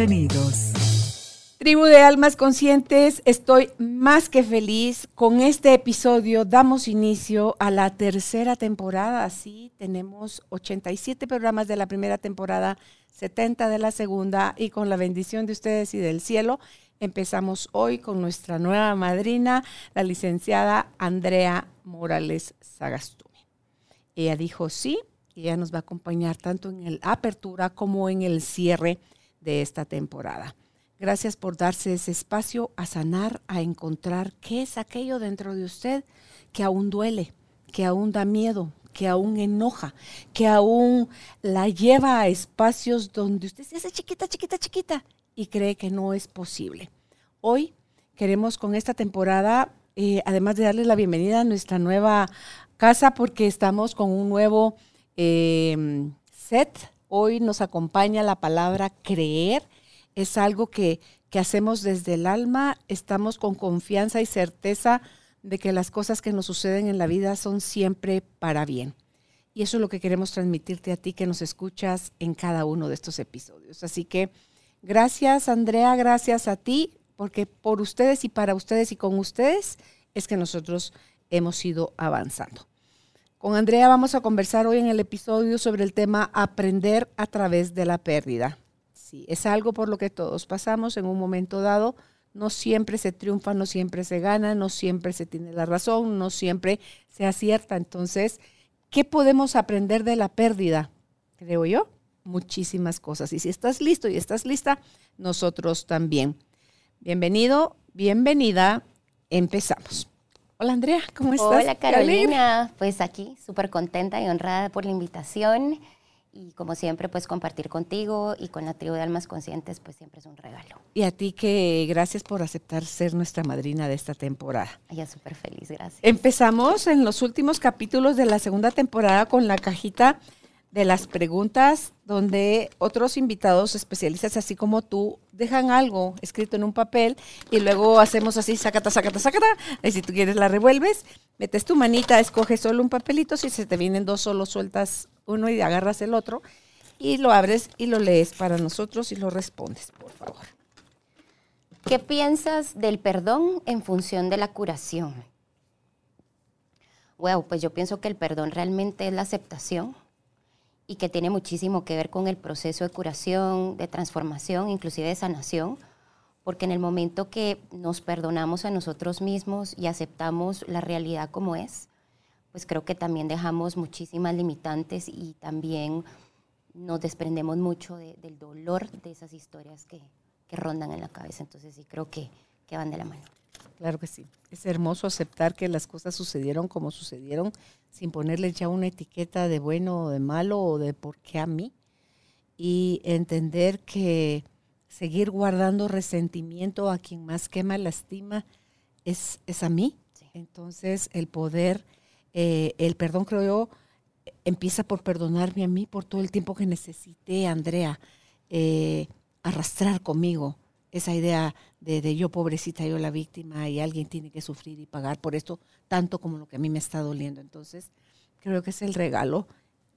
Bienvenidos. Tribu de Almas Conscientes, estoy más que feliz. Con este episodio damos inicio a la tercera temporada. Así tenemos 87 programas de la primera temporada, 70 de la segunda y con la bendición de ustedes y del cielo Empezamos hoy con nuestra nueva madrina, la licenciada Andrea Morales Sagastume. Ella dijo sí, y ella nos va a acompañar tanto en la apertura como en el cierre de esta temporada. Gracias por darse ese espacio a sanar, a encontrar qué es aquello dentro de usted que aún duele, que aún da miedo, que aún enoja, que aún la lleva a espacios donde usted se hace chiquita, chiquita, chiquita y cree que no es posible. Hoy queremos con esta temporada, eh, además de darles la bienvenida a nuestra nueva casa, porque estamos con un nuevo em, set. Hoy nos acompaña la palabra creer. Es algo que, que hacemos desde el alma. Estamos con confianza y certeza de que las cosas que nos suceden en la vida son siempre para bien. Y eso es lo que queremos transmitirte a ti que nos escuchas en cada uno de estos episodios. Así que Gracias, Andrea, gracias a ti, porque por ustedes y para ustedes y con ustedes es que nosotros hemos ido avanzando. Con Andrea vamos a conversar hoy en el episodio sobre el tema aprender a través de la pérdida. Sí, es algo por lo que todos pasamos en un momento dado. No siempre se triunfa, no siempre se gana, no siempre se tiene la razón, no siempre se acierta. Entonces, ¿qué podemos aprender de la pérdida? Creo yo muchísimas cosas. Y si estás listo y estás lista, nosotros también. Bienvenido, bienvenida. Empezamos. Hola Andrea, ¿cómo estás? Hola Carolina, pues aquí súper contenta y honrada por la invitación y como siempre pues compartir contigo y con la tribu de almas conscientes pues siempre es un regalo. Y a ti que gracias por aceptar ser nuestra madrina de esta temporada. Ella súper feliz, gracias. Empezamos en los últimos capítulos de la segunda temporada con la cajita de las preguntas donde otros invitados especialistas, así como tú, dejan algo escrito en un papel y luego hacemos así, sacata, sacata, sacata. Y si tú quieres la revuelves, metes tu manita, escoges solo un papelito, si se te vienen dos solo sueltas uno y agarras el otro y lo abres y lo lees para nosotros y lo respondes, por favor. ¿Qué piensas del perdón en función de la curación? Bueno, pues yo pienso que el perdón realmente es la aceptación y que tiene muchísimo que ver con el proceso de curación, de transformación, inclusive de sanación, porque en el momento que nos perdonamos a nosotros mismos y aceptamos la realidad como es, pues creo que también dejamos muchísimas limitantes y también nos desprendemos mucho del dolor de esas historias que, que, rondan en la cabeza. Entonces sí creo que, que van de la mano. Claro que sí. Es hermoso aceptar que las cosas sucedieron como sucedieron sin ponerle ya una etiqueta de bueno o de malo o de por qué a mí. Y entender que seguir guardando resentimiento a quien más quema, lastima, es, es a mí. Entonces el poder, eh, el perdón creo yo, empieza por perdonarme a mí por todo el tiempo que necesité, Andrea, eh, arrastrar conmigo esa idea de, yo pobrecita, yo la víctima y alguien tiene que sufrir y pagar por esto tanto como lo que a mí me está doliendo. Entonces, creo que es el regalo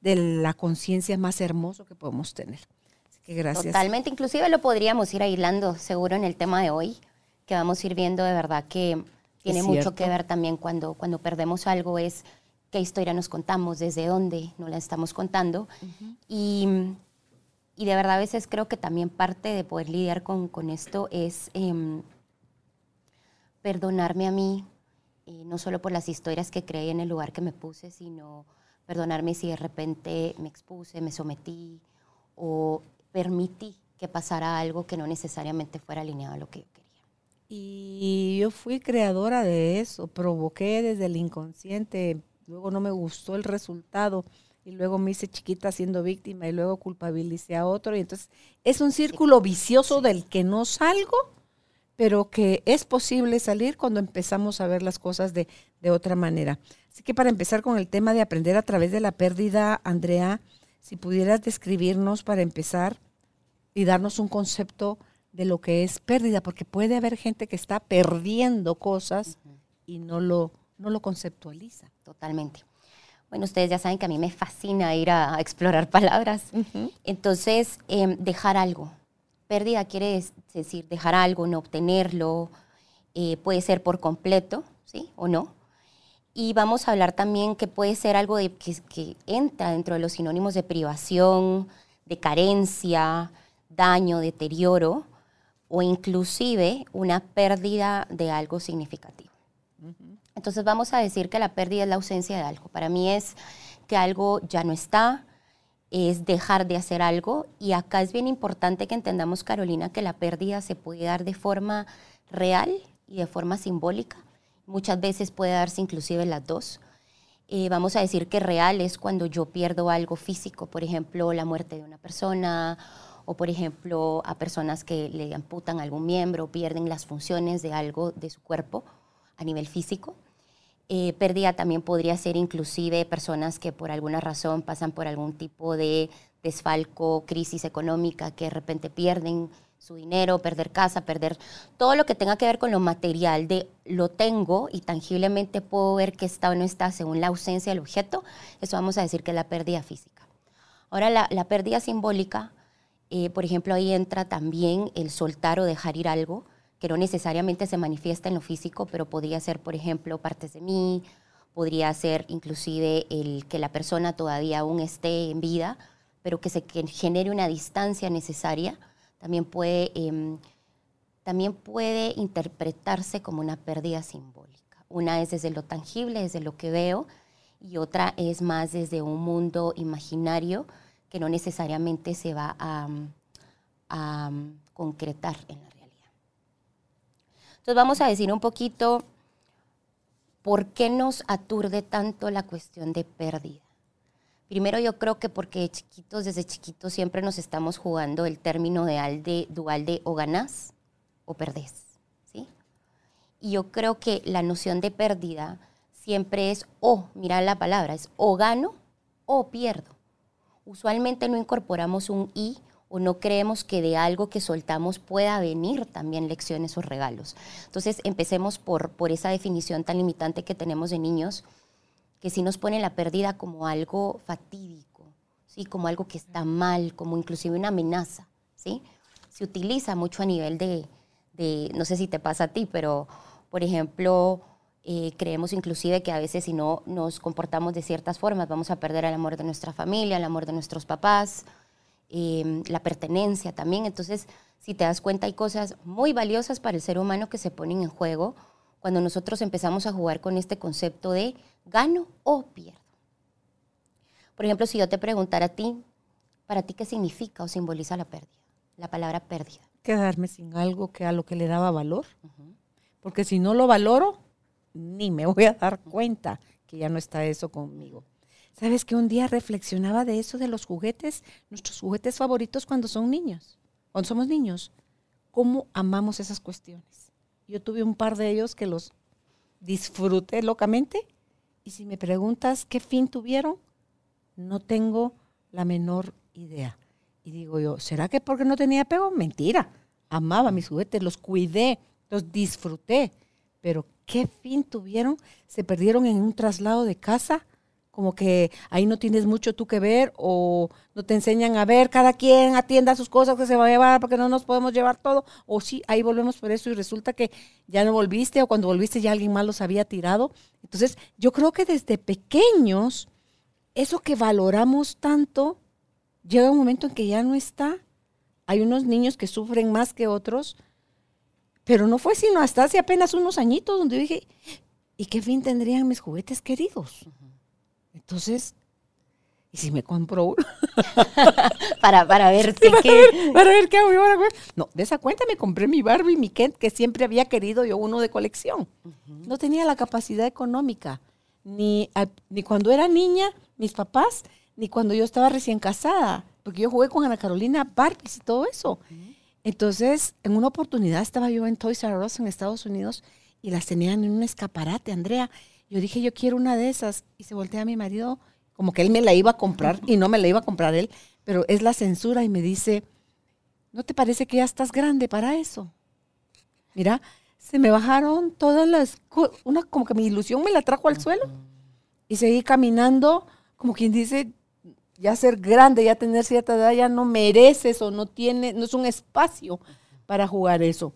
de la conciencia más hermoso que podemos tener. Así que gracias. Totalmente, inclusive lo podríamos ir aislando seguro en el tema de hoy, que vamos a ir viendo de verdad que tiene mucho que ver también cuando, cuando perdemos algo, es qué historia nos contamos, desde dónde nos la estamos contando. Y y de verdad a veces creo que también parte de poder lidiar con, esto es em, perdonarme a mí, eh, no solo por las historias que creí en el lugar que me puse, sino perdonarme si de repente me expuse, me sometí o permití que pasara algo que no necesariamente fuera alineado a lo que yo quería. Y yo fui creadora de eso, provoqué desde el inconsciente, luego no me gustó el resultado y luego me hice chiquita siendo víctima y luego culpabilicé a otro. Y entonces es un círculo vicioso del que no salgo, pero que es posible salir cuando empezamos a ver las cosas de, de otra manera. Así que para empezar con el tema de aprender a través de la pérdida, Andrea, si pudieras describirnos para empezar y darnos un concepto de lo que es pérdida, porque puede haber gente que está perdiendo cosas y no lo, no lo conceptualiza. Totalmente. Bueno, ustedes ya saben que a mí me fascina ir a, explorar palabras. Entonces, em, dejar algo. Pérdida quiere decir dejar algo, no obtenerlo. Eh, puede ser por completo, ¿sí? O no. Y vamos a hablar también que puede ser algo de, que, que entra dentro de los sinónimos de privación, de carencia, daño, deterioro o inclusive una pérdida de algo significativo. Entonces vamos a decir que la pérdida es la ausencia de algo. Para mí es que algo ya no está, es dejar de hacer algo. Y acá es bien importante que entendamos, Carolina, que la pérdida se puede dar de forma real y de forma simbólica. Muchas veces puede darse inclusive las dos. Eh, vamos a decir que real es cuando yo pierdo algo físico, por ejemplo, la muerte de una persona o, por ejemplo, a personas que le amputan algún miembro, pierden las funciones de algo de su cuerpo a nivel físico. Eh, pérdida también podría ser inclusive personas que por alguna razón pasan por algún tipo de desfalco, crisis económica, que de repente pierden su dinero, perder casa, perder todo lo que tenga que ver con lo material, de lo tengo y tangiblemente puedo ver que está o no está según la ausencia del objeto, eso vamos a decir que es la pérdida física. Ahora la, pérdida simbólica, eh, por ejemplo, ahí entra también el soltar o dejar ir algo, que no necesariamente se manifiesta en lo físico, pero podría ser, por ejemplo, partes de mí, podría ser inclusive el que la persona todavía aún esté en vida, pero que se genere una distancia necesaria, también puede, em, también puede interpretarse como una pérdida simbólica. Una es desde lo tangible, desde lo que veo, y otra es más desde un mundo imaginario que no necesariamente se va a, concretar en la entonces vamos a decir un poquito por qué nos aturde tanto la cuestión de pérdida. Primero yo creo que porque chiquitos, desde chiquitos siempre nos estamos jugando el término de dual de o ganás o perdés. ¿sí? Y yo creo que la noción de pérdida siempre es o, mira la palabra, es o gano o pierdo. Usualmente no incorporamos un y o no creemos que de algo que soltamos pueda venir también lecciones o regalos. Entonces, empecemos por, por esa definición tan limitante que tenemos de niños, que sí nos pone la pérdida como algo fatídico, ¿sí? como algo que está mal, como inclusive una amenaza. ¿sí? Se utiliza mucho a nivel de, de no sé si te pasa a ti, pero, por ejemplo, eh, creemos inclusive que a veces si no nos comportamos de ciertas formas vamos a perder el amor de nuestra familia, el amor de nuestros papás, Em, la pertenencia también. Entonces, si te das cuenta, hay cosas muy valiosas para el ser humano que se ponen en juego cuando nosotros empezamos a jugar con este concepto de gano o pierdo. Por ejemplo, si yo te preguntara a ti, ¿para ti qué significa o simboliza la pérdida? La palabra pérdida. Quedarme sin algo que a lo que le daba valor. Porque si no lo valoro, ni me voy a dar cuenta que ya no está eso conmigo. ¿Sabes que un día reflexionaba de eso de los juguetes, nuestros juguetes favoritos cuando son niños, cuando somos niños? ¿Cómo amamos esas cuestiones? Yo tuve un par de ellos que los disfruté locamente y si me preguntas qué fin tuvieron, no tengo la menor idea. Y digo yo, ¿será que porque no tenía apego? Mentira. Amaba mis juguetes, los cuidé, los disfruté. Pero ¿qué fin tuvieron? Se perdieron en un traslado de casa como que ahí no tienes mucho tú que ver o no te enseñan a ver, cada quien atienda sus cosas que se va a llevar porque no nos podemos llevar todo, o sí, ahí volvemos por eso y resulta que ya no volviste o cuando volviste ya alguien más los había tirado. Entonces, yo creo que desde pequeños, eso que valoramos tanto, llega un momento en que ya no está. Hay unos niños que sufren más que otros, pero no fue sino hasta hace apenas unos añitos donde dije, ¿y qué fin tendrían mis juguetes queridos? Entonces, ¿y si me compro uno? para, para ver qué. Para ver, qué hago No, de esa cuenta me compré mi Barbie, mi Kent, que siempre había querido yo uno de colección. No tenía la capacidad económica. Ni, ni cuando era niña, mis papás ni cuando yo estaba recién casada, porque yo jugué con Ana Carolina Barbies y todo eso. Entonces, en una oportunidad estaba yo en Toys R Us en Estados Unidos y las tenían en un escaparate, Andrea. Yo dije, yo quiero una de esas. Y se voltea a mi marido, como que él me la iba a comprar y no me la iba a comprar él, pero es la censura y me dice, ¿no te parece que ya estás grande para eso? Mira, se me bajaron todas las, una, como que mi ilusión me la trajo al suelo y seguí caminando, como quien dice, ya ser grande, ya tener cierta edad, ya no mereces o no tiene, no es un espacio para jugar eso.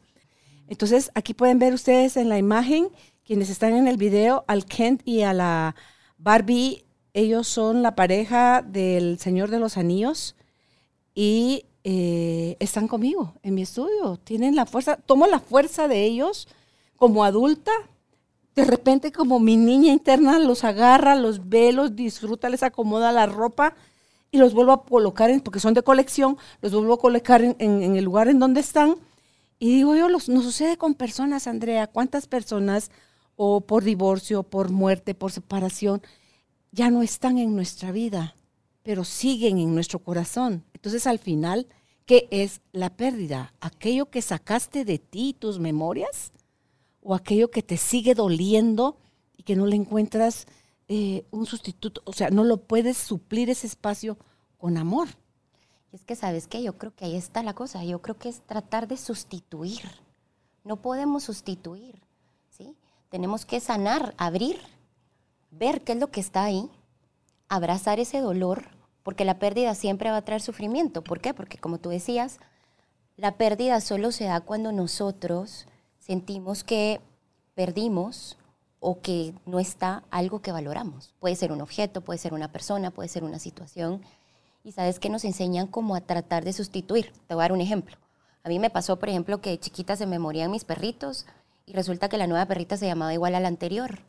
Entonces, aquí pueden ver ustedes en la imagen, quienes están en el video, al Kent y a la Barbie, ellos son la pareja del Señor de los Anillos y eh, están conmigo en mi estudio. Tienen la fuerza, tomo la fuerza de ellos como adulta. De repente, como mi niña interna, los agarra, los ve, los disfruta, les acomoda la ropa y los vuelvo a colocar, en, porque son de colección, los vuelvo a colocar en, el lugar en donde están. Y digo yo, nos sucede con personas, Andrea, ¿cuántas personas, o por divorcio, por muerte, por separación, ya no están en nuestra vida, pero siguen en nuestro corazón? Entonces, al final, ¿Qué es la pérdida? ¿Aquello que sacaste de ti, tus memorias? ¿O aquello que te sigue doliendo y que no le encuentras eh, un sustituto? O sea, no lo puedes suplir ese espacio con amor. Es que, ¿sabes qué? Yo creo que ahí está la cosa. Yo creo que es tratar de sustituir. No podemos sustituir. Tenemos que sanar, abrir, ver qué es lo que está ahí, abrazar ese dolor, porque la pérdida siempre va a traer sufrimiento. ¿Por qué? Porque como tú decías, la pérdida solo se da cuando nosotros sentimos que perdimos o que no está algo que valoramos. Puede ser un objeto, puede ser una persona, puede ser una situación. Y sabes que nos enseñan como a tratar de sustituir. Te voy a dar un ejemplo. A mí me pasó, por ejemplo, que de chiquita se me morían mis perritos y resulta que la nueva perrita se llamaba igual a la anterior.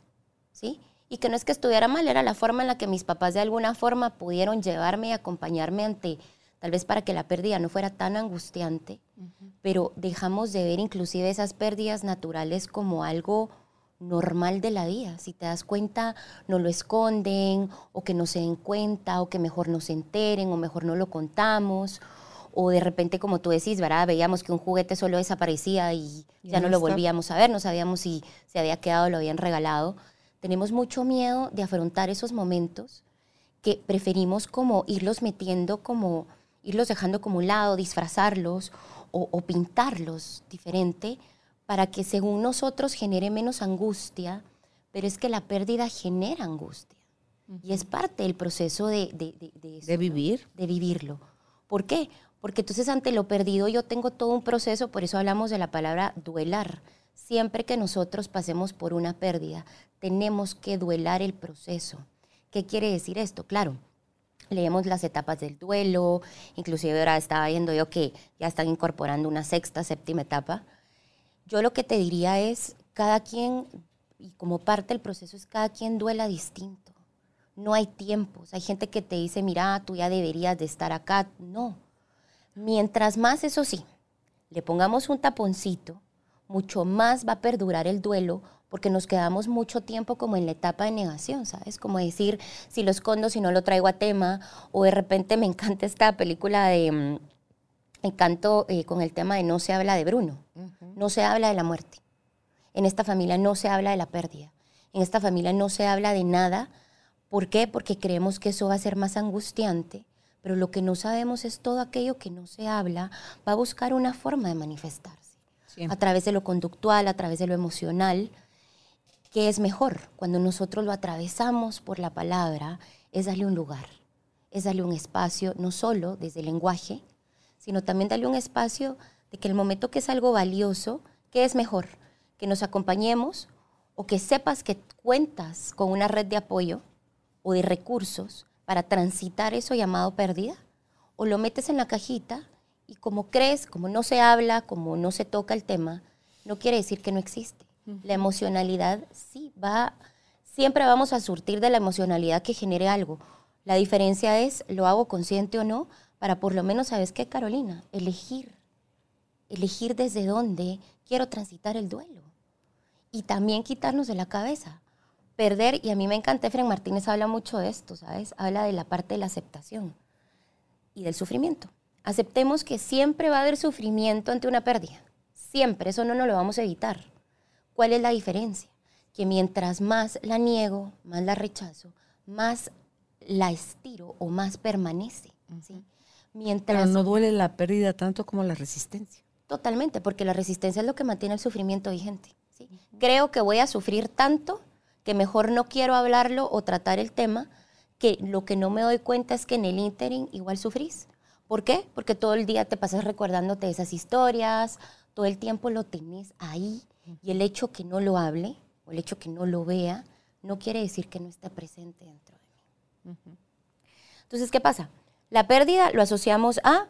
¿Sí? y que no es que estuviera mal, era la forma en la que mis papás de alguna forma pudieron llevarme y acompañarme ante, tal vez para que la pérdida no fuera tan angustiante, pero dejamos de ver inclusive esas pérdidas naturales como algo normal de la vida. Si te das cuenta, no lo esconden, o que no se den cuenta, o que mejor no se enteren, o mejor no lo contamos, o de repente, como tú decís, ¿verdad? Veíamos que un juguete solo desaparecía y ya, no lo volvíamos a ver, no sabíamos si se había quedado o lo habían regalado. Tenemos mucho miedo de afrontar esos momentos que preferimos como irlos metiendo, como irlos dejando como un lado, disfrazarlos o, pintarlos diferente para que según nosotros genere menos angustia, pero es que la pérdida genera angustia. Y es parte del proceso de, de, vivir. De vivirlo. ¿Por qué? Porque entonces ante lo perdido yo tengo todo un proceso, por eso hablamos de la palabra duelar. Siempre que nosotros pasemos por una pérdida, tenemos que duelar el proceso. ¿Qué quiere decir esto? Claro, leemos las etapas del duelo, inclusive ahora estaba viendo yo que ya están incorporando una sexta, séptima etapa. Yo lo que te diría es, cada quien, y como parte del proceso es cada quien duela distinto. No hay tiempos. Hay gente que te dice, mira, tú ya deberías de estar acá. No. Mientras más, eso sí, le pongamos un taponcito, mucho más va a perdurar el duelo porque nos quedamos mucho tiempo como en la etapa de negación, ¿sabes? Como decir, si lo escondo, si no lo traigo a tema, o de repente me encanta esta película de mm, Encanto eh, con el tema de no se habla de Bruno, no se habla de la muerte. En esta familia no se habla de la pérdida. En esta familia no se habla de nada. ¿Por qué? Porque creemos que eso va a ser más angustiante, pero lo que no sabemos es todo aquello que no se habla va a buscar una forma de manifestarse. A través de lo conductual, a través de lo emocional, ¿Qué es mejor? Cuando nosotros lo atravesamos por la palabra, es darle un lugar, es darle un espacio, no solo desde el lenguaje, sino también darle un espacio de que el momento que es algo valioso, ¿qué es mejor? Que nos acompañemos o que sepas que cuentas con una red de apoyo o de recursos para transitar eso llamado pérdida, o lo metes en la cajita y como crees, como no se habla, como no se toca el tema, no quiere decir que no existe. La emocionalidad sí va, siempre vamos a surtir de la emocionalidad que genere algo. La diferencia es, lo hago consciente o no, para por lo menos, ¿sabes qué, Carolina? Elegir. Elegir desde dónde quiero transitar el duelo. Y también quitarnos de la cabeza. Perder, y a mí me encanta, Efren Martínez habla mucho de esto, ¿sabes? Habla de la parte de la aceptación y del sufrimiento. Aceptemos que siempre va a haber sufrimiento ante una pérdida. Siempre, eso no nos lo vamos a evitar. ¿Cuál es la diferencia? Que mientras más la niego, más la rechazo, más la estiro o más permanece. ¿sí? Mientras, Pero no duele la pérdida tanto como la resistencia. Totalmente, porque la resistencia es lo que mantiene el sufrimiento vigente. ¿sí? Creo que voy a sufrir tanto que mejor no quiero hablarlo o tratar el tema, que lo que no me doy cuenta es que en el ínterin igual sufrís. ¿Por qué? Porque todo el día te pasas recordándote esas historias, todo el tiempo lo tenés ahí y el hecho que no lo hable o el hecho que no lo vea no quiere decir que no está presente dentro de mí. Entonces, ¿qué pasa? La pérdida lo asociamos a,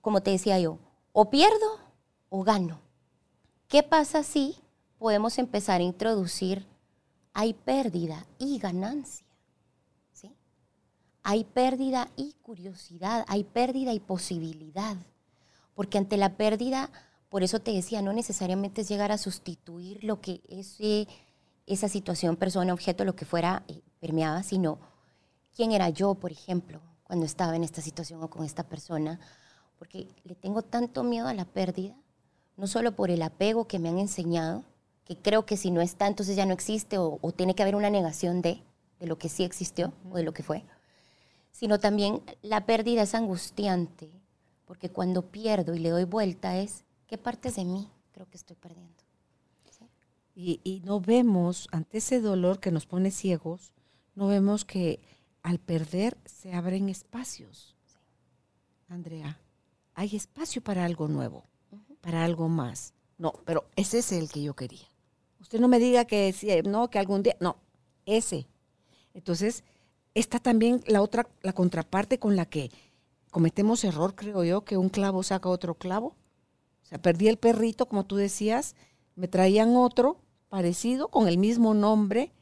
como te decía yo, o pierdo o gano. ¿Qué pasa si podemos empezar a introducir, hay pérdida y ganancia? ¿sí? Hay pérdida y curiosidad, hay pérdida y posibilidad. Porque ante la pérdida, por eso te decía, no necesariamente es llegar a sustituir lo que ese, esa situación, persona, objeto, lo que fuera eh, permeaba, sino quién era yo, por ejemplo, cuando estaba en esta situación o con esta persona porque le tengo tanto miedo a la pérdida, no solo por el apego que me han enseñado, que creo que si no está, entonces ya no existe o, tiene que haber una negación de, de lo que sí existió o de lo que fue, sino también la pérdida es angustiante, porque cuando pierdo y le doy vuelta es, ¿qué partes de mí creo que estoy perdiendo? Y, y no vemos, ante ese dolor que nos pone ciegos, no vemos que al perder se abren espacios. Andrea hay espacio para algo nuevo, para algo más. No, pero ese es el que yo quería. Usted no me diga que no, que algún día, no, ese. Entonces, está también la otra, la contraparte con la que cometemos error, creo yo, que un clavo saca otro clavo. O sea, perdí el perrito, como tú decías, me traían otro parecido, con el mismo nombre,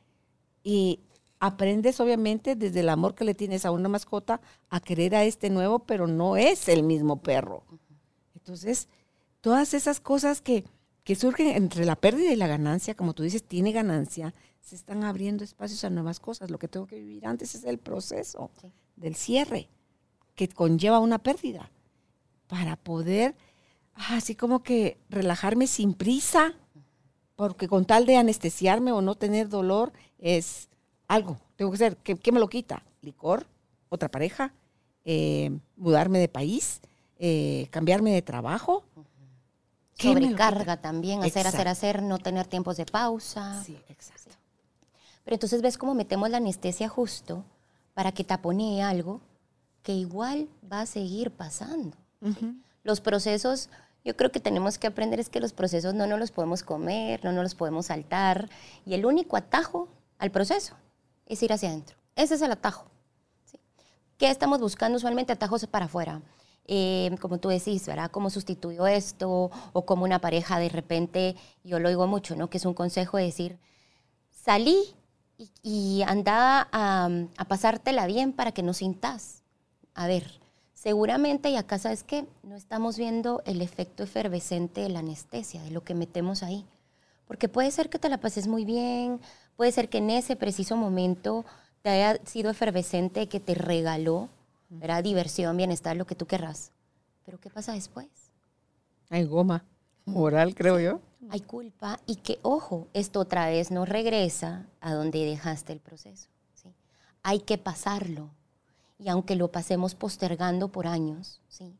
y aprendes obviamente desde el amor que le tienes a una mascota a querer a este nuevo, pero no es el mismo perro. Entonces, todas esas cosas que, surgen entre la pérdida y la ganancia, como tú dices, tiene ganancia, se están abriendo espacios a nuevas cosas. Lo que tengo que vivir antes es el proceso del cierre, que conlleva una pérdida, para poder, ah, así como que relajarme sin prisa, porque con tal de anestesiarme o no tener dolor, es algo, tengo que ser, ¿qué, me lo quita? Licor, otra pareja, eh, mudarme de país, eh, cambiarme de trabajo. Sobrecarga también, hacer, hacer, hacer, no tener tiempos de pausa. Sí, exacto. Pero entonces ves cómo metemos la anestesia justo para que taponee algo que igual va a seguir pasando. Los procesos, yo creo que tenemos que aprender es que los procesos no nos los podemos comer, no nos los podemos saltar. Y el único atajo al proceso es ir hacia adentro. Ese es el atajo. ¿Qué estamos buscando usualmente? Atajos para afuera. Eh, como tú decís, ¿verdad? ¿Cómo sustituyo esto? O como una pareja de repente, yo lo oigo mucho, ¿no? Que es un consejo de decir, salí y, y anda a, a, pasártela bien para que no sintas. A ver, seguramente, y acá sabes que no estamos viendo el efecto efervescente de la anestesia, de lo que metemos ahí. Porque puede ser que te la pases muy bien, puede ser que en ese preciso momento te haya sido efervescente, que te regaló, ¿verdad? Diversión, bienestar, lo que tú querrás. Pero ¿qué pasa después? Hay goma moral, creo yo. Hay culpa y que, ojo, esto otra vez no regresa a donde dejaste el proceso. ¿sí? Hay que pasarlo. Y aunque lo pasemos postergando por años, ¿sí?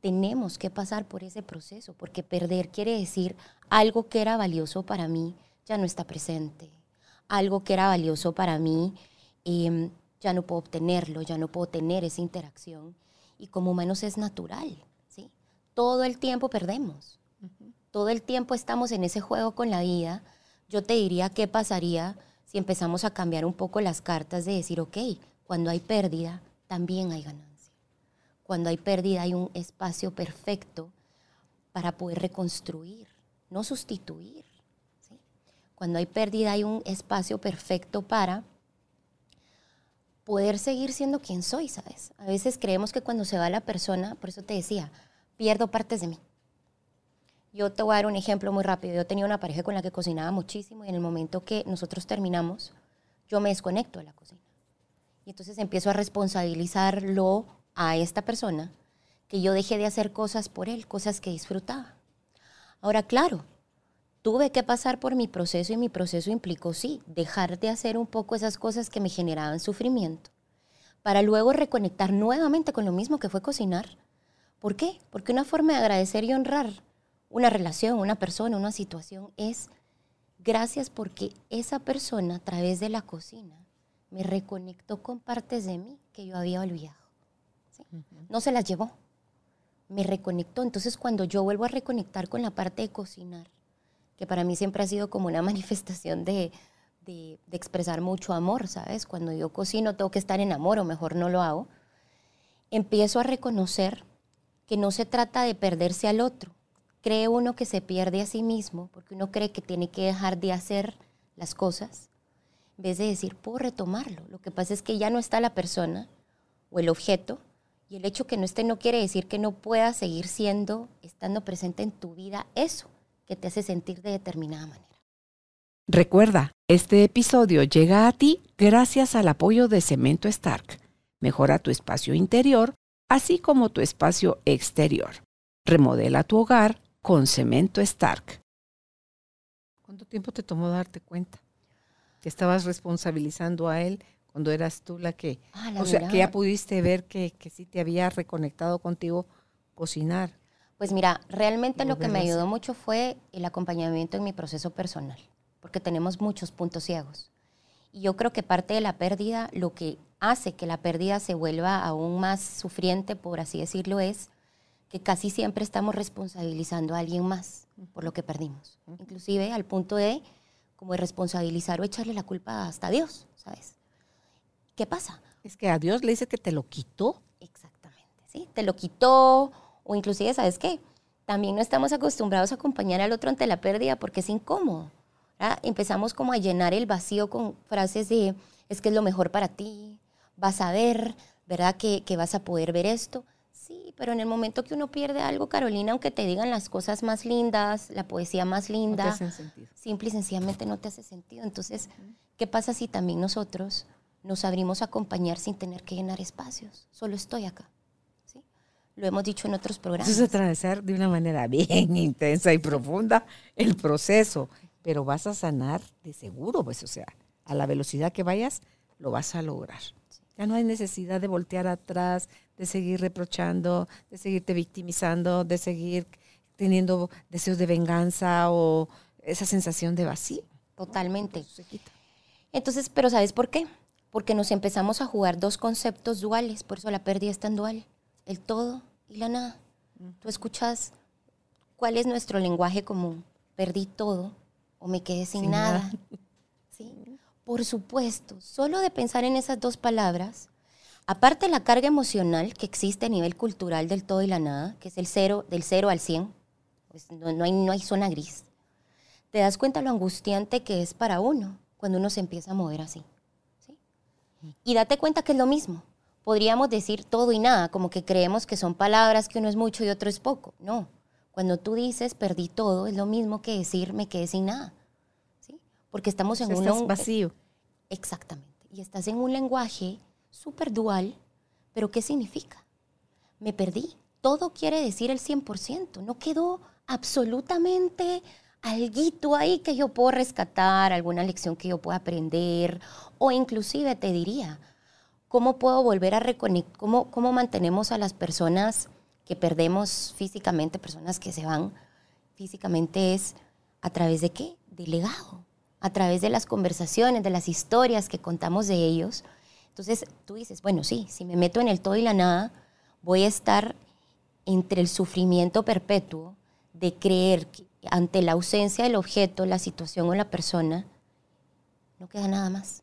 tenemos que pasar por ese proceso, porque perder quiere decir algo que era valioso para mí ya no está presente, algo que era valioso para mí em, ya no puedo obtenerlo, ya no puedo tener esa interacción. Y como humanos es natural, ¿sí? Todo el tiempo perdemos, todo el tiempo estamos en ese juego con la vida. Yo te diría qué pasaría si empezamos a cambiar un poco las cartas de decir, ok, cuando hay pérdida, también hay ganancia. Cuando hay pérdida hay un espacio perfecto para poder reconstruir, no sustituir. Cuando hay pérdida hay un espacio perfecto para poder seguir siendo quien soy, ¿sabes? A veces creemos que cuando se va la persona, por eso te decía, pierdo partes de mí. Yo te voy a dar un ejemplo muy rápido. Yo tenía una pareja con la que cocinaba muchísimo y en el momento que nosotros terminamos, yo me desconecto de la cocina. Y entonces empiezo a responsabilizarlo a esta persona que yo dejé de hacer cosas por él, cosas que disfrutaba. Ahora, claro, tuve que pasar por mi proceso y mi proceso implicó, sí, dejar de hacer un poco esas cosas que me generaban sufrimiento, para luego reconectar nuevamente con lo mismo que fue cocinar. ¿Por qué? Porque una forma de agradecer y honrar una relación, una persona, una situación es gracias porque esa persona a través de la cocina me reconectó con partes de mí que yo había olvidado. No se las llevó, me reconectó. Entonces cuando yo vuelvo a reconectar con la parte de cocinar, que para mí siempre ha sido como una manifestación de, de, expresar mucho amor, ¿sabes? Cuando yo cocino tengo que estar en amor o mejor no lo hago, empiezo a reconocer que no se trata de perderse al otro. Cree uno que se pierde a sí mismo porque uno cree que tiene que dejar de hacer las cosas en vez de decir, puedo retomarlo. Lo que pasa es que ya no está la persona o el objeto, y el hecho que no esté no quiere decir que no pueda seguir siendo, estando presente en tu vida, eso que te hace sentir de determinada manera. Recuerda, este episodio llega a ti gracias al apoyo de Cemento Stark. Mejora tu espacio interior, así como tu espacio exterior. Remodela tu hogar con Cemento Stark. ¿Cuánto tiempo te tomó darte cuenta? Que estabas responsabilizando a él cuando eras tú la que, Ah, la o sea, que ya pudiste ver que, que sí te había reconectado contigo cocinar. Pues mira, realmente lo que me ayudó mucho fue el acompañamiento en mi proceso personal, porque tenemos muchos puntos ciegos. Y yo creo que parte de la pérdida, lo que hace que la pérdida se vuelva aún más sufriente, por así decirlo, es que casi siempre estamos responsabilizando a alguien más por lo que perdimos. Inclusive al punto de como de responsabilizar o echarle la culpa hasta a Dios, ¿sabes? ¿Qué pasa? Es que a Dios le dice que te lo quitó. Exactamente, ¿sí? Te lo quitó o inclusive, ¿sabes qué? También no estamos acostumbrados a acompañar al otro ante la pérdida porque es incómodo. ¿verdad? Empezamos como a llenar el vacío con frases de, es que es lo mejor para ti, vas a ver, ¿verdad? Que, que vas a poder ver esto. Sí, pero en el momento que uno pierde algo, Carolina, aunque te digan las cosas más lindas, la poesía más No te linda, hacen sentido. simple y sencillamente no te hace sentido. Entonces, ¿qué pasa si también nosotros nos abrimos a acompañar sin tener que llenar espacios? Solo estoy acá. Lo hemos dicho en otros programas. Eso es atravesar de una manera bien intensa y profunda el proceso, pero vas a sanar de seguro, pues, o sea, a la velocidad que vayas, lo vas a lograr. Ya no hay necesidad de voltear atrás, de seguir reprochando, de seguirte victimizando, de seguir teniendo deseos de venganza o esa sensación de vacío. Totalmente. Se quita. Entonces, pero ¿sabes por qué? Porque nos empezamos a jugar dos conceptos duales, por eso la pérdida es tan dual, el todo y la nada. Tú escuchas cuál es nuestro lenguaje común, perdí todo o me quedé sin, Sin nada. nada. ¿Sí? Por supuesto, solo de pensar en esas dos palabras, aparte la carga emocional que existe a nivel cultural del todo y la nada, que es el cero, del cero al 100, pues no, no hay, no hay zona gris, te das cuenta lo angustiante que es para uno cuando uno se empieza a mover así. ¿sí? Y date cuenta que es lo mismo. Podríamos decir todo y nada, como que creemos que son palabras que uno es mucho y otro es poco. No. Cuando tú dices perdí todo, es lo mismo que decir me quedé sin nada. ¿sí? Porque estamos en un estás vacío. Exactamente. Y estás en un lenguaje súper dual, pero ¿qué significa? Me perdí. Todo quiere decir el 100%. No quedó absolutamente alguito ahí que yo puedo rescatar, alguna lección que yo pueda aprender, o inclusive te diría, ¿cómo puedo volver a reconectar? ¿Cómo, ¿Cómo mantenemos a las personas que perdemos físicamente, personas que se van físicamente es a través de qué? Del legado, a través de las conversaciones, de las historias que contamos de ellos. Entonces tú dices, bueno, sí, si me meto en el todo y la nada, voy a estar entre el sufrimiento perpetuo de creer que ante la ausencia del objeto, la situación o la persona, no queda nada más.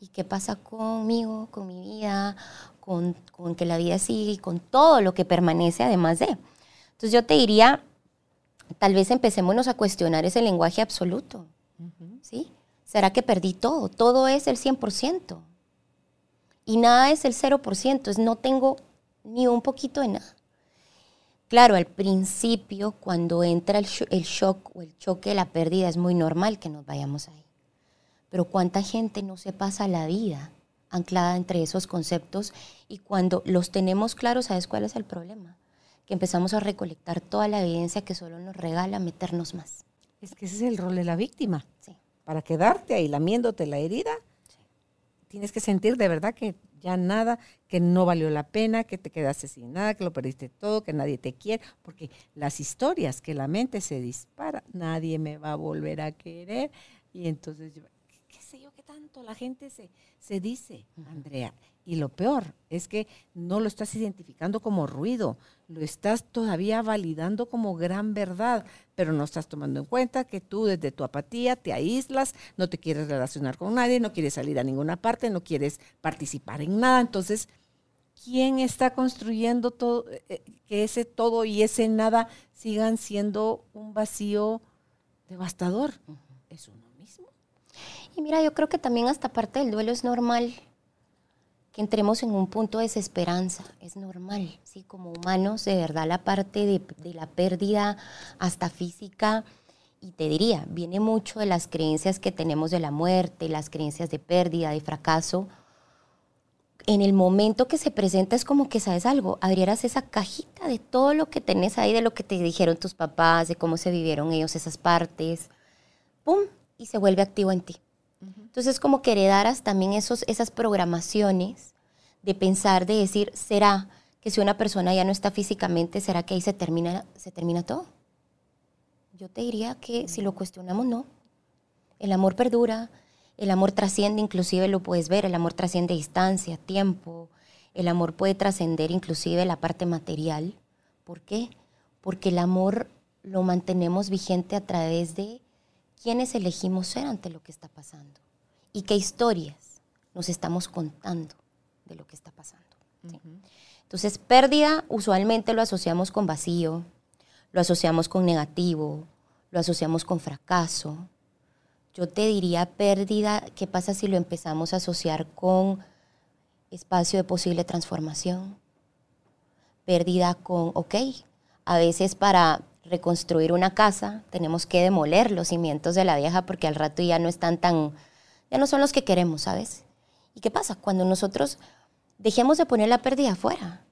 ¿Y qué pasa conmigo, con mi vida, con, con que la vida sigue y con todo lo que permanece además de? Entonces yo te diría, tal vez empecémonos a cuestionar ese lenguaje absoluto. ¿sí? ¿Será que perdí todo? Todo es el 100%. Y nada es el 0%, es no tengo ni un poquito de nada. Claro, al principio, cuando entra el, el shock o el choque de la pérdida, es muy normal que nos vayamos ahí. Pero ¿cuánta gente no se pasa la vida anclada entre esos conceptos? Y cuando los tenemos claros, ¿sabes cuál es el problema? Que empezamos a recolectar toda la evidencia que solo nos regala meternos más. Es que ese es el rol de la víctima. Sí. Para quedarte ahí lamiéndote la herida, tienes que sentir de verdad que ya nada, que no valió la pena, que te quedaste sin nada, que lo perdiste todo, que nadie te quiere, porque las historias que la mente se dispara, nadie me va a volver a querer. Y entonces yo, sé yo qué tanto la gente se, se dice, Andrea. Y lo peor es que no lo estás identificando como ruido, lo estás todavía validando como gran verdad, pero no estás tomando en cuenta que tú desde tu apatía te aíslas, no te quieres relacionar con nadie, no quieres salir a ninguna parte, no quieres participar en nada. Entonces, ¿quién está construyendo todo, eh, que ese todo y ese nada sigan siendo un vacío devastador? Es uno y mira, yo creo que también hasta parte del duelo es normal que entremos en un punto de desesperanza, es normal, ¿sí? Como humanos, de verdad, la parte de, la pérdida hasta física, y te diría, viene mucho de las creencias que tenemos de la muerte, las creencias de pérdida, de fracaso. En el momento que se presenta es como que, ¿sabes algo? Abrieras esa cajita de todo lo que tenés ahí, de lo que te dijeron tus papás, de cómo se vivieron ellos esas partes, ¡pum! Y se vuelve activo en ti. Entonces, como que heredaras también esos, esas programaciones de pensar, de decir, ¿será que si una persona ya no está físicamente, será que ahí se termina, se termina todo? Yo te diría que si lo cuestionamos, no. El amor perdura, el amor trasciende, inclusive lo puedes ver, el amor trasciende distancia, tiempo, el amor puede trascender inclusive la parte material. ¿Por qué? Porque el amor lo mantenemos vigente a través de quienes elegimos ser ante lo que está pasando y qué historias nos estamos contando de lo que está pasando. Entonces, pérdida usualmente lo asociamos con vacío, lo asociamos con negativo, lo asociamos con fracaso. Yo te diría pérdida, ¿qué pasa si lo empezamos a asociar con espacio de posible transformación? Pérdida con, ok, a veces para reconstruir una casa tenemos que demoler los cimientos de la vieja porque al rato ya no están tan ya no son los que queremos, ¿sabes? ¿Y qué pasa? Cuando nosotros dejemos de poner la pérdida afuera.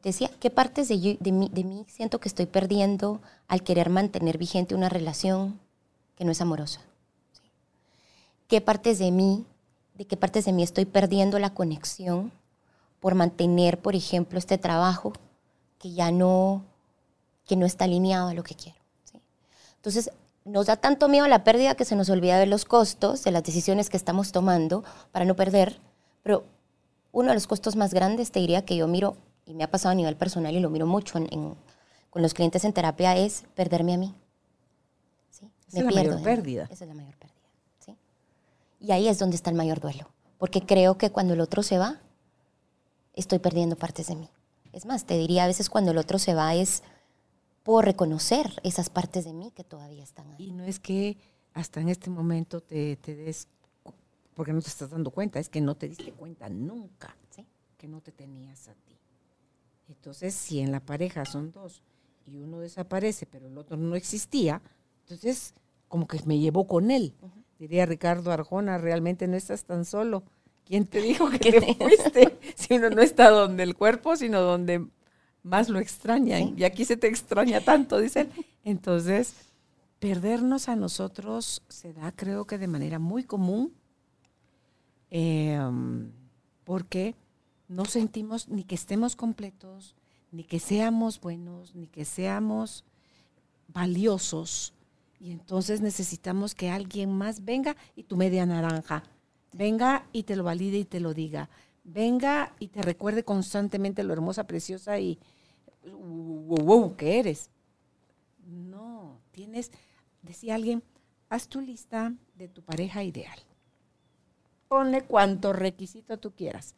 Te decía, ¿qué partes de, mí, de siento que estoy perdiendo al querer mantener vigente una relación que no es amorosa? ¿Qué partes de mí, de qué partes de mí estoy perdiendo la conexión por mantener, por ejemplo, este trabajo que ya no, que no está alineado a lo que quiero? Entonces, nos da tanto miedo la pérdida que se nos olvida de los costos de las decisiones que estamos tomando para no perder. Pero uno de los costos más grandes, te diría que yo miro, y me ha pasado a nivel personal y lo miro mucho con los clientes en terapia, es perderme a mí. ¿Sí? Esa es la mayor pérdida. Esa es la mayor pérdida. ¿sí? Y ahí es donde está el mayor duelo. Porque creo que cuando el otro se va, estoy perdiendo partes de mí. Es más, te diría a veces cuando el otro se va es puedo reconocer esas partes de mí que todavía están ahí. Y no es que hasta en este momento te, te des, porque no te estás dando cuenta, es que no te diste cuenta nunca que no te tenías a ti. Entonces, si en la pareja son dos y uno desaparece, pero el otro no existía, entonces como que me llevó con él. Diría Ricardo Arjona, realmente no estás tan solo. ¿Quién te dijo que te fuiste? si uno no está donde el cuerpo, sino donde más lo extrañan. Y aquí se te extraña tanto, dicen. Entonces, perdernos a nosotros se da, creo que de manera muy común, em, porque no sentimos ni que estemos completos, ni que seamos buenos, ni que seamos valiosos. Y entonces necesitamos que alguien más venga y tu media naranja, venga y te lo valide y te lo diga. Venga y te recuerde constantemente lo hermosa, preciosa y, wow, ¿qué eres? No, tienes, decía alguien, haz tu lista de tu pareja ideal. Ponle cuánto requisito tú quieras.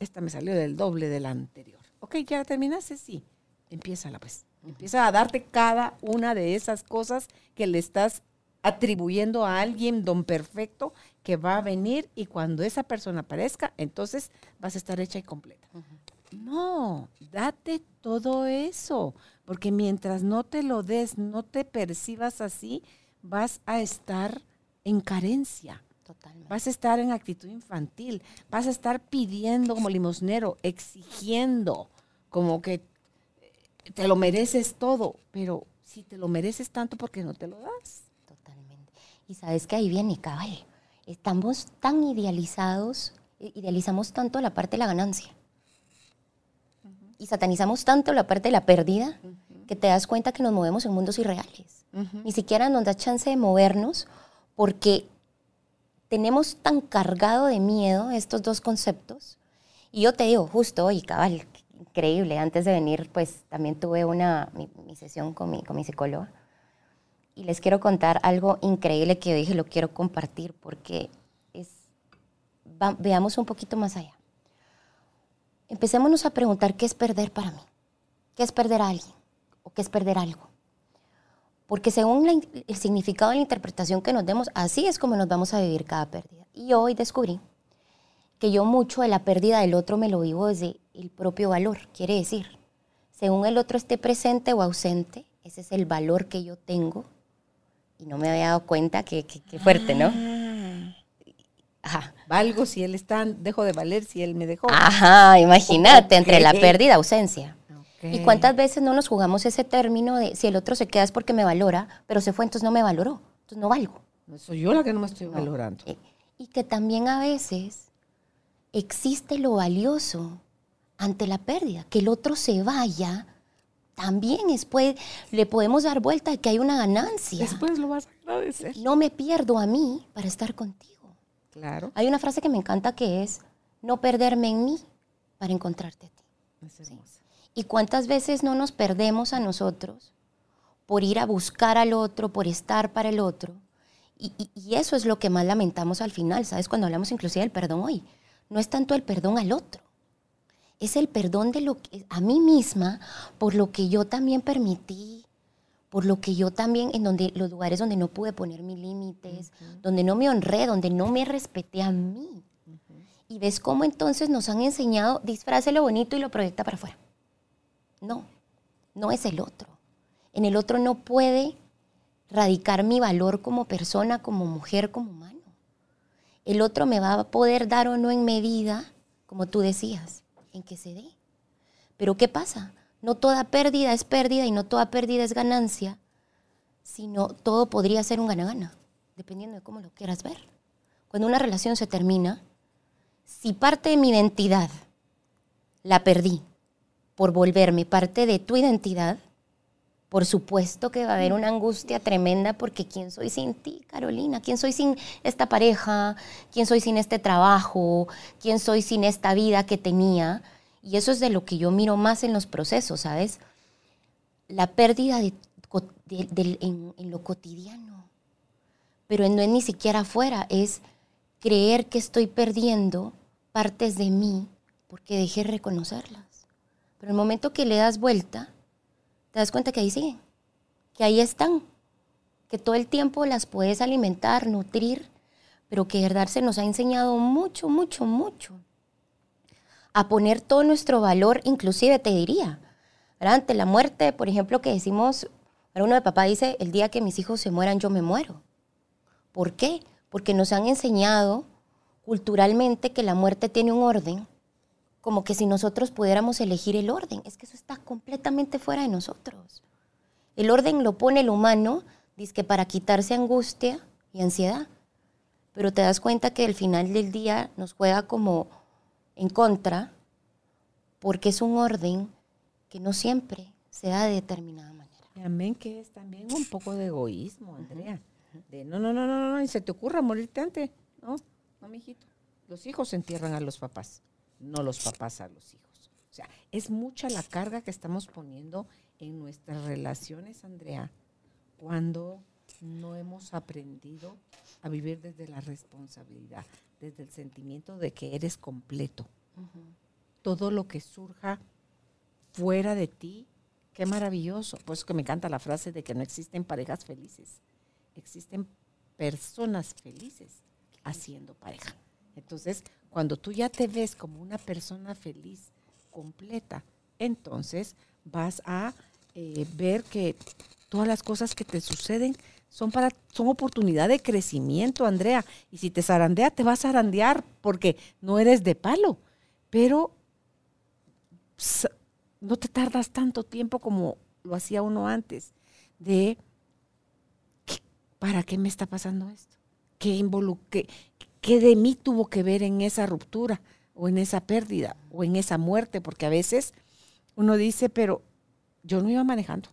esta me salió del doble de la anterior. Ok, ¿ya terminaste? Sí. Empieza la pues. Empieza a darte cada una de esas cosas que le estás atribuyendo a alguien don perfecto que va a venir y cuando esa persona aparezca, entonces vas a estar hecha y completa. No, date todo eso, porque mientras no te lo des, no te percibas así, vas a estar en carencia. Totalmente. Vas a estar en actitud infantil, vas a estar pidiendo como limosnero, exigiendo, como que eh, te lo mereces todo, pero si te lo mereces tanto, ¿por qué no te lo das? Totalmente. Y sabes que ahí viene, cabal. Estamos tan idealizados, idealizamos tanto la parte de la ganancia. Y satanizamos tanto la parte de la pérdida que te das cuenta que nos movemos en mundos irreales. Ni siquiera nos da chance de movernos porque tenemos tan cargado de miedo estos dos conceptos. Y yo te digo, justo hoy, cabal, increíble, antes de venir, pues también tuve una, mi, mi sesión con mi, con mi psicóloga. Y les quiero contar algo increíble que yo dije, lo quiero compartir porque es, va- veamos un poquito más allá. Empecémonos a preguntar qué es perder para mí, qué es perder a alguien o qué es perder algo. Porque según la el significado de la interpretación que nos demos, así es como nos vamos a vivir cada pérdida. Y hoy descubrí que yo mucho de la pérdida del otro me lo vivo desde el propio valor. Quiere decir, según el otro esté presente o ausente, ese es el valor que yo tengo. Y no me había dado cuenta que, que- que fuerte, ¿no? Ah, Ajá. Valgo si él está, dejo de valer si él me dejó. Ajá, imagínate, entre la pérdida ausencia. ¿Y cuántas veces no nos jugamos ese término de si el otro se queda es porque me valora, pero se fue, entonces no me valoró, entonces no valgo? Soy yo la que no me estoy No. valorando. Y que también a veces existe lo valioso ante la pérdida, que el otro se vaya, también es, puede- le podemos dar vuelta de que hay una ganancia. Después lo vas a agradecer. No me pierdo a mí para estar contigo. Claro. Hay una frase que me encanta que es, no perderme en mí para encontrarte a ti. Es hermosa. ¿Y cuántas veces no nos perdemos a nosotros por ir a buscar al otro, por estar para el otro? Y, y- y eso es lo que más lamentamos al final, ¿sabes? Cuando hablamos inclusive del perdón hoy. No es tanto el perdón al otro, es el perdón de lo que, a mí misma por lo que yo también permití, por lo que yo también, en donde, los lugares donde no pude poner mis límites, donde no me honré, donde no me respeté a mí. Y ves cómo entonces nos han enseñado, disfrace lo bonito y lo proyecta para afuera. No, no es el otro. En el otro no puede radicar mi valor como persona, como mujer, como humano. El otro me va a poder dar o no en medida, como tú decías, en que se dé. Pero ¿qué pasa? No toda pérdida es pérdida y no toda pérdida es ganancia, sino todo podría ser un gana-gana, dependiendo de cómo lo quieras ver. Cuando una relación se termina, si parte de mi identidad la perdí por volverme parte de tu identidad, por supuesto que va a haber una angustia tremenda porque ¿quién soy sin ti, Carolina? ¿Quién soy sin esta pareja? ¿Quién soy sin este trabajo? ¿Quién soy sin esta vida que tenía? Y eso es de lo que yo miro más en los procesos, ¿sabes? La pérdida de, en, lo cotidiano. Pero no es ni siquiera afuera, es creer que estoy perdiendo partes de mí porque dejé de reconocerlas. Pero el momento que le das vuelta, te das cuenta que ahí siguen, que ahí están, que todo el tiempo las puedes alimentar, nutrir, pero que verdad nos ha enseñado mucho, mucho, mucho a poner todo nuestro valor, inclusive te diría, ¿verdad? ante la muerte, por ejemplo, que decimos, uno de papá dice, el día que mis hijos se mueran, yo me muero. ¿Por qué? Porque nos han enseñado culturalmente que la muerte tiene un orden, como que si nosotros pudiéramos elegir el orden. Es que eso está completamente fuera de nosotros. El orden lo pone el humano, dice para quitarse angustia y ansiedad. Pero te das cuenta que al final del día nos juega como en contra, porque es un orden que no siempre se da de determinada manera. Amén, que es también un poco de egoísmo, Andrea. De no, no, no, no, no, y se te ocurra morirte antes. No, no, mijito. Los hijos entierran a los papás, no los papás a los hijos. O sea, es mucha la carga que estamos poniendo en nuestras relaciones, Andrea, cuando no hemos aprendido a vivir desde la responsabilidad, desde el sentimiento de que eres completo. Todo lo que surja fuera de ti, qué maravilloso. Por eso que me encanta la frase de que no existen parejas felices, existen personas felices haciendo pareja. Entonces, cuando tú ya te ves como una persona feliz completa. Entonces vas a eh, ver que todas las cosas que te suceden son para son oportunidad de crecimiento, Andrea. Y si te zarandea, te vas a zarandear porque no eres de palo. Pero no te tardas tanto tiempo como lo hacía uno antes de ¿para qué me está pasando esto? ¿Qué, qué, ¿Qué de mí tuvo que ver en esa ruptura o en esa pérdida o en esa muerte? Porque a veces uno dice, pero yo no iba manejando.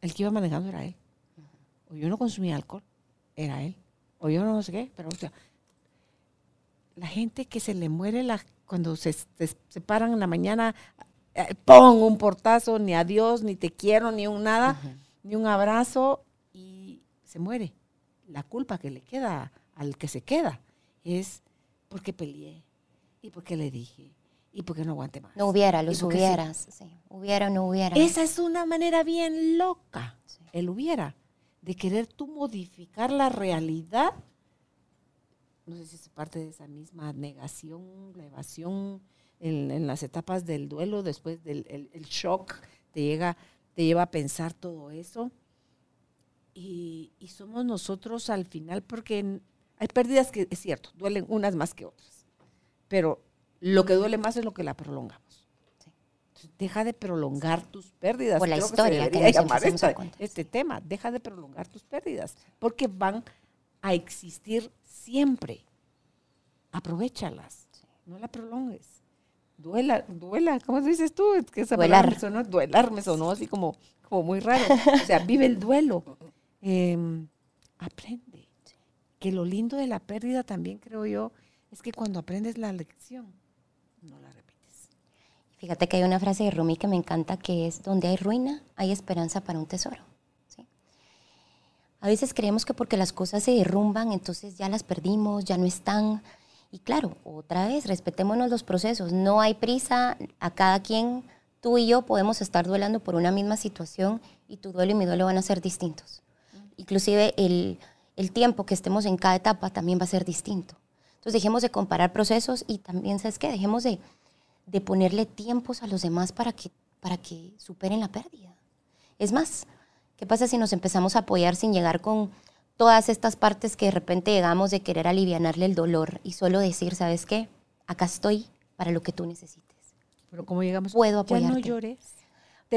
El que iba manejando era él. O yo no consumía alcohol, era él. O yo no sé qué, pero o sea, la gente que se le muere la, cuando se, se, paran en la mañana, eh, pon un portazo, ni adiós, ni te quiero, ni un nada, ni un abrazo, y se muere. La culpa que le queda al que se queda es porque peleé y porque le dije y porque no aguante más. No hubiera, los hubieras, sí. Hubiera o no hubiera. Esa es una manera bien loca, el hubiera, de querer tú modificar la realidad. No sé si es parte de esa misma negación, la evasión en, las etapas del duelo, después del el, shock, te, llega, te lleva a pensar todo eso. Y, y somos nosotros al final, porque hay pérdidas que, es cierto, duelen unas más que otras, pero lo que duele más es lo que la prolongamos. Deja de prolongar tus pérdidas. Por la historia que, llamar este tema, deja de prolongar tus pérdidas, porque van a existir siempre. Aprovechalas, no la prolongues. Duela, duela, ¿cómo dices tú? Es que esa duelar. Me sonó, duelar me sonó así como, como muy raro. O sea, vive el duelo. Em, aprende que lo lindo de la pérdida también creo yo es que cuando aprendes la lección, no la repites. Fíjate que hay una frase de Rumi que me encanta que es, donde hay ruina, hay esperanza para un tesoro. A veces creemos que porque las cosas se derrumban, entonces ya las perdimos, ya no están. Y claro, otra vez, respetémonos los procesos. No hay prisa, a cada quien, tú y yo podemos estar duelando por una misma situación y tu duelo y mi duelo van a ser distintos. Inclusive el el tiempo que estemos en cada etapa también va a ser distinto. Entonces dejemos de comparar procesos y también, ¿sabes qué? Dejemos de, ponerle tiempos a los demás para que, para que superen la pérdida. Es más, ¿qué pasa si nos empezamos a apoyar sin llegar con todas estas partes que de repente llegamos de querer aliviarle el dolor y solo decir, ¿sabes qué? Acá estoy para lo que tú necesites. Pero como llegamos, puedo apoyarte. Ya no llores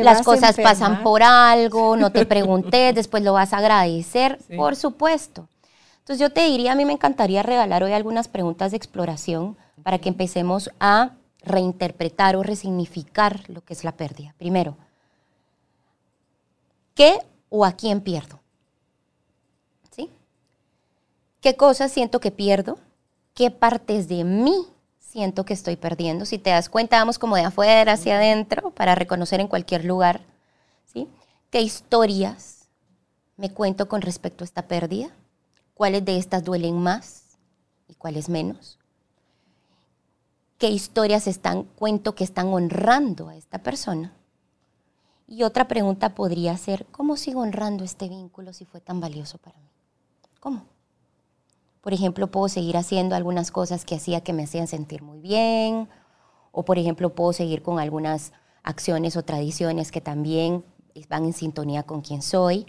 las cosas pasan por algo, no te pregunté, después lo vas a agradecer, por supuesto. Entonces yo te diría, a mí me encantaría regalar hoy algunas preguntas de exploración para que empecemos a reinterpretar o resignificar lo que es la pérdida. Primero, ¿qué o a quién pierdo? ¿Sí? ¿Qué cosas siento que pierdo? ¿Qué partes de mí siento que estoy perdiendo. Si te das cuenta, vamos como de afuera hacia adentro para reconocer en cualquier lugar, ¿sí? ¿Qué historias me cuento con respecto a esta pérdida? ¿Cuáles de estas duelen más y cuáles menos? ¿Qué historias están, cuento que están honrando a esta persona? Y otra pregunta podría ser, ¿cómo sigo honrando este vínculo si fue tan valioso para mí? ¿Cómo? Por ejemplo, puedo seguir haciendo algunas cosas que hacía que me hacían sentir muy bien, o por ejemplo, puedo seguir con algunas acciones o tradiciones que también van en sintonía con quien soy.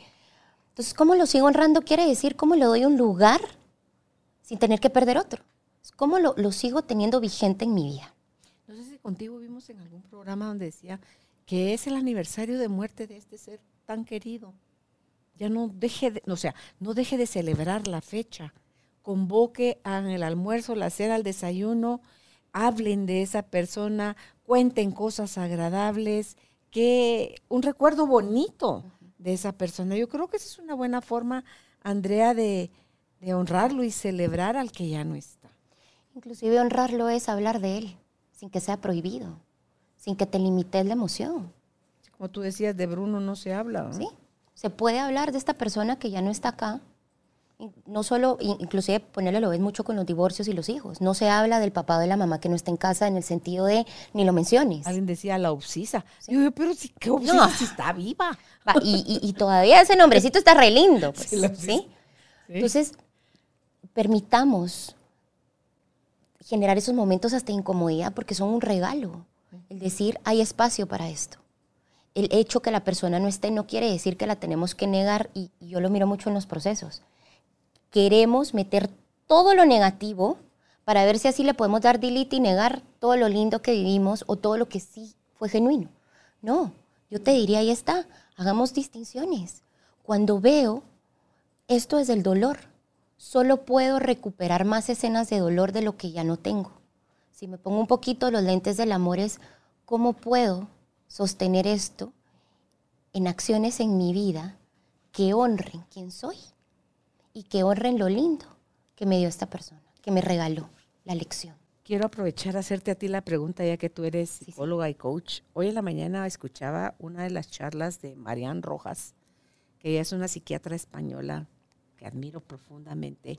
Entonces, ¿cómo lo sigo honrando? Quiere decir cómo le doy un lugar sin tener que perder otro. ¿Cómo lo, lo sigo teniendo vigente en mi vida? No sé si contigo vimos en algún programa donde decía que es el aniversario de muerte de este ser tan querido. Ya no deje de, o sea, no deje de celebrar la fecha convoque el almuerzo, la cena, el desayuno, hablen de esa persona, cuenten cosas agradables, que un recuerdo bonito de esa persona. Yo creo que esa es una buena forma, Andrea, de, de honrarlo y celebrar al que ya no está. Inclusive honrarlo es hablar de él, sin que sea prohibido, sin que te limites la emoción. Como tú decías, de Bruno no se habla. Sí, se puede hablar de esta persona que ya no está acá, no solo, inclusive ponerle lo ves mucho con los divorcios y los hijos. No se habla del papá o de la mamá que no está en casa en el sentido de ni lo menciones. Alguien decía la obsisa. Yo, pero si, ¿qué obsisa si está viva? y, todavía ese nombrecito está re lindo. Pues, sí, Entonces, permitamos generar esos momentos hasta incomodidad porque son un regalo. El decir, hay espacio para esto. El hecho que la persona no esté no quiere decir que la tenemos que negar y, yo lo miro mucho en los procesos. Queremos meter todo lo negativo para ver si así le podemos dar delete y negar todo lo lindo que vivimos o todo lo que sí fue genuino. No, yo te diría, ahí está, hagamos distinciones. Cuando veo esto es del dolor, solo puedo recuperar más escenas de dolor de lo que ya no tengo. Si me pongo un poquito los lentes del amor es cómo puedo sostener esto en acciones en mi vida que honren quién soy y que honren lo lindo que me dio esta persona, que me regaló la lección. Quiero aprovechar a hacerte a ti la pregunta, ya que tú eres psicóloga y coach. Hoy en la mañana escuchaba una de las charlas de Marian Rojas, que ella es una psiquiatra española que admiro profundamente,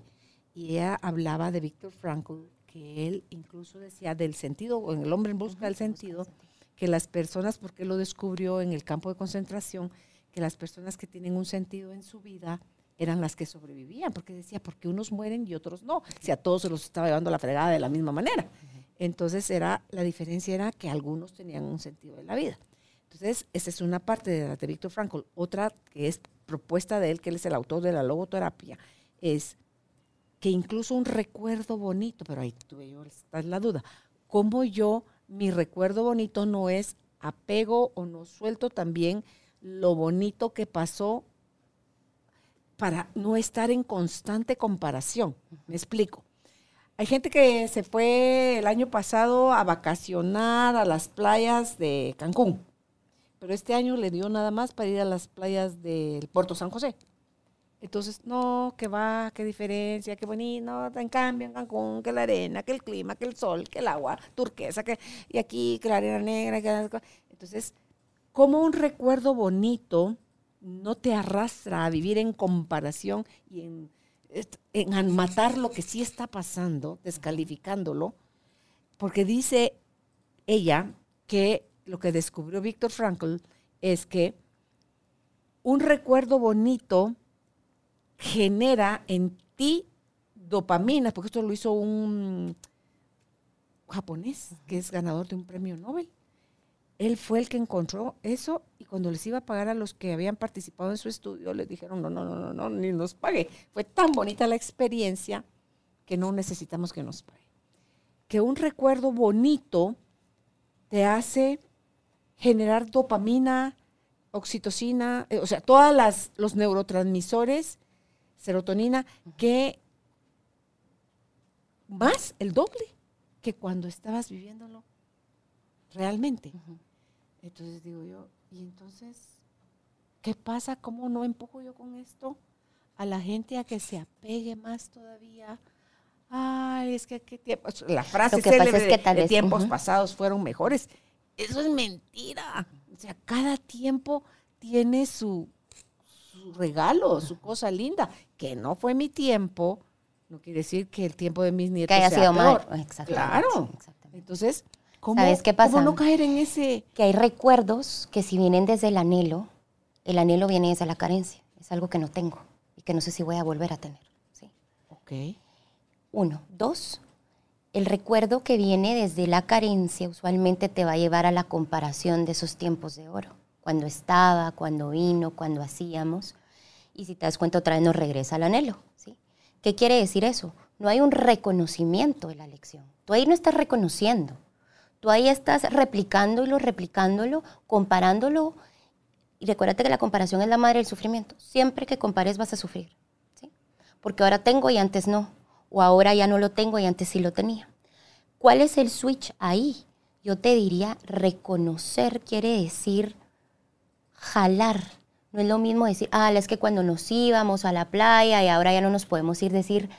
y ella hablaba de Víctor Frankl, que él incluso decía del sentido, en el hombre en busca del sentido, que las personas, porque lo descubrió en el campo de concentración, que las personas que tienen un sentido en su vida eran las que sobrevivían, porque decía, porque unos mueren y otros no, si a todos se los estaba llevando la fregada de la misma manera. Entonces era, la diferencia era que algunos tenían un sentido de la vida. Entonces, esa es una parte de de Víctor Frankl. Otra que es propuesta de él, que él es el autor de la logoterapia, es que incluso un recuerdo bonito, pero ahí tuve yo, está la duda, cómo yo, mi recuerdo bonito no es apego o no suelto también lo bonito que pasó para no estar en constante comparación. Me explico. Hay gente que se fue el año pasado a vacacionar a las playas de Cancún, pero este año le dio nada más para ir a las playas del Puerto San José. Entonces, no, que va, qué diferencia, qué bonito, en cambio en Cancún, que la arena, que el clima, que el sol, que el agua turquesa, que, y aquí, que la arena negra. Que, entonces, como un recuerdo bonito no te arrastra a vivir en comparación y en, en matar lo que sí está pasando, descalificándolo, porque dice ella que lo que descubrió Víctor Frankl es que un recuerdo bonito genera en ti dopamina, porque esto lo hizo un japonés que es ganador de un premio Nobel él fue el que encontró eso y cuando les iba a pagar a los que habían participado en su estudio, les dijeron, no, no, no, no, no, ni nos pague. Fue tan bonita la experiencia que no necesitamos que nos pague. Que un recuerdo bonito te hace generar dopamina, oxitocina, eh, o sea, todos los neurotransmisores, serotonina, que más el doble que cuando estabas viviéndolo realmente. Entonces digo yo, ¿y entonces qué pasa? ¿Cómo no empujo yo con esto a la gente a que se apegue más todavía? Ay, es que la frase de, tiempos pasados fueron mejores. Eso es mentira. O sea, cada tiempo tiene su, regalo, su cosa linda. Que no fue mi tiempo, no quiere decir que el tiempo de mis nietos que haya sido peor. Mal. Claro. Entonces, ¿Cómo, ¿Sabes qué pasa? ¿Cómo no caer en ese...? Que hay recuerdos que si vienen desde el anhelo, el anhelo viene desde la carencia. Es algo que no tengo y que no sé si voy a volver a tener. ¿sí? Ok. Uno. Dos, el recuerdo que viene desde la carencia usualmente te va a llevar a la comparación de esos tiempos de oro. Cuando estaba, cuando vino, cuando hacíamos. Y si te das cuenta, otra vez nos regresa al anhelo. ¿sí? ¿Qué quiere decir eso? No hay un reconocimiento de la lección. Tú ahí no estás reconociendo Tú ahí estás replicándolo, replicándolo, comparándolo. Y recuérdate que la comparación es la madre del sufrimiento. Siempre que compares vas a sufrir. ¿sí? Porque ahora tengo y antes no. O ahora ya no lo tengo y antes sí lo tenía. ¿Cuál es el switch ahí? Yo te diría, reconocer quiere decir jalar. No es lo mismo decir, ah, es que cuando nos íbamos a la playa y ahora ya no nos podemos ir, decir,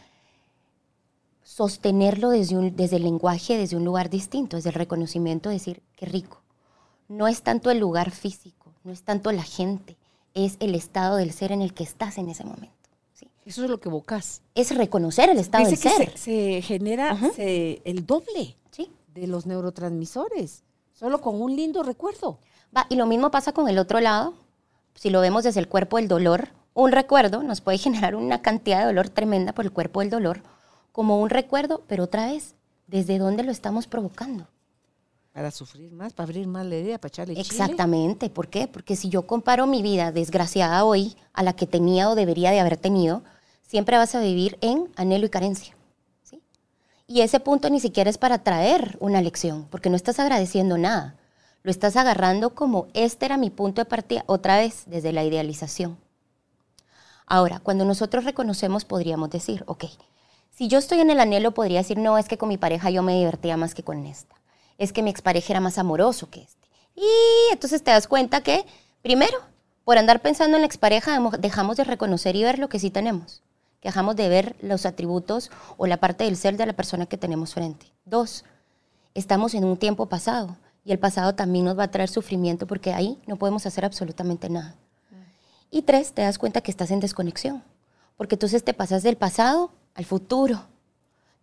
sostenerlo desde, un, desde el lenguaje, desde un lugar distinto, desde el reconocimiento, decir, qué rico. No es tanto el lugar físico, no es tanto la gente, es el estado del ser en el que estás en ese momento. Eso es lo que evocas. Es reconocer el estado del ser. Se, se genera el doble ¿Sí? de los neurotransmisores, solo con un lindo recuerdo. Va, y lo mismo pasa con el otro lado. Si lo vemos desde el cuerpo del dolor, un recuerdo nos puede generar una cantidad de dolor tremenda por el cuerpo del dolor como un recuerdo, pero otra vez, ¿desde dónde lo estamos provocando? Para sufrir más, para abrir más la herida, para echarle. Exactamente. ¿Por qué? Porque si yo comparo mi vida desgraciada hoy a la que tenía o debería de haber tenido, siempre vas a vivir en anhelo y carencia. ¿sí? Y ese punto ni siquiera es para traer una lección, porque no estás agradeciendo nada. Lo estás agarrando como este era mi punto de partida, otra vez desde la idealización. Ahora, cuando nosotros reconocemos, podríamos decir, ok, si yo estoy en el anhelo, podría decir, no, es que con mi pareja yo me divertía más que con esta. Es que mi expareja era más amoroso que este. Y entonces te das cuenta que, primero, por andar pensando en la expareja, dejamos de reconocer y ver lo que sí tenemos. Dejamos de ver los atributos o la parte del ser de la persona que tenemos frente. Dos, estamos en un tiempo pasado y el pasado también nos va a traer sufrimiento porque ahí no podemos hacer absolutamente nada. Y tres, te das cuenta que estás en desconexión, porque entonces te pasas del pasado al futuro.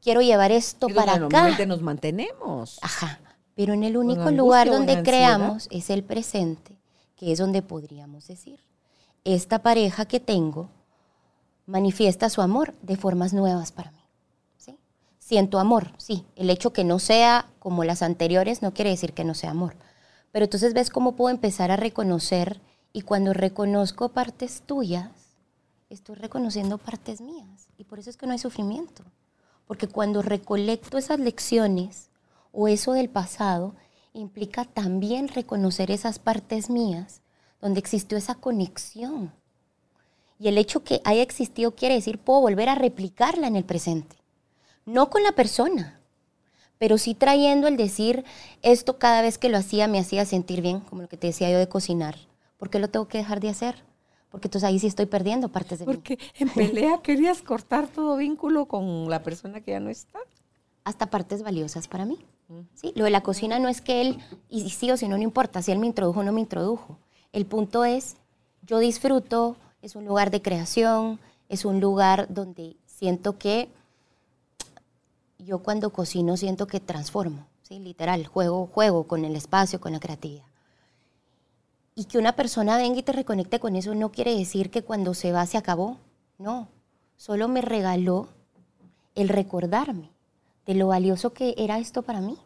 Quiero llevar esto para acá. Normalmente nos mantenemos. Ajá. Pero en el único lugar donde creamos es el presente, que es donde podríamos decir, esta pareja que tengo manifiesta su amor de formas nuevas para mí. ¿sí? Siento amor, sí. El hecho que no sea como las anteriores no quiere decir que no sea amor. Pero entonces ves cómo puedo empezar a reconocer y cuando reconozco partes tuyas, estoy reconociendo partes mías. Y por eso es que no hay sufrimiento. Porque cuando recolecto esas lecciones o eso del pasado, implica también reconocer esas partes mías donde existió esa conexión. Y el hecho que haya existido quiere decir puedo volver a replicarla en el presente. No con la persona, pero sí trayendo el decir esto cada vez que lo hacía me hacía sentir bien, como lo que te decía yo de cocinar. ¿Por qué lo tengo que dejar de hacer? Porque entonces ahí sí estoy perdiendo partes de mí. Porque en pelea querías cortar todo vínculo con la persona que ya no está. Hasta partes valiosas para mí. Lo de la cocina no es que él, y sí o sí, no, no importa, si él me introdujo o no me introdujo. El punto es, yo disfruto, es un lugar de creación, es un lugar donde siento que yo cuando cocino siento que transformo, ¿sí? literal, juego, juego con el espacio, con la creatividad. Y que una persona venga y te reconecte con eso no quiere decir que cuando se va se acabó. No, solo me regaló el recordarme de lo valioso que era esto para mí.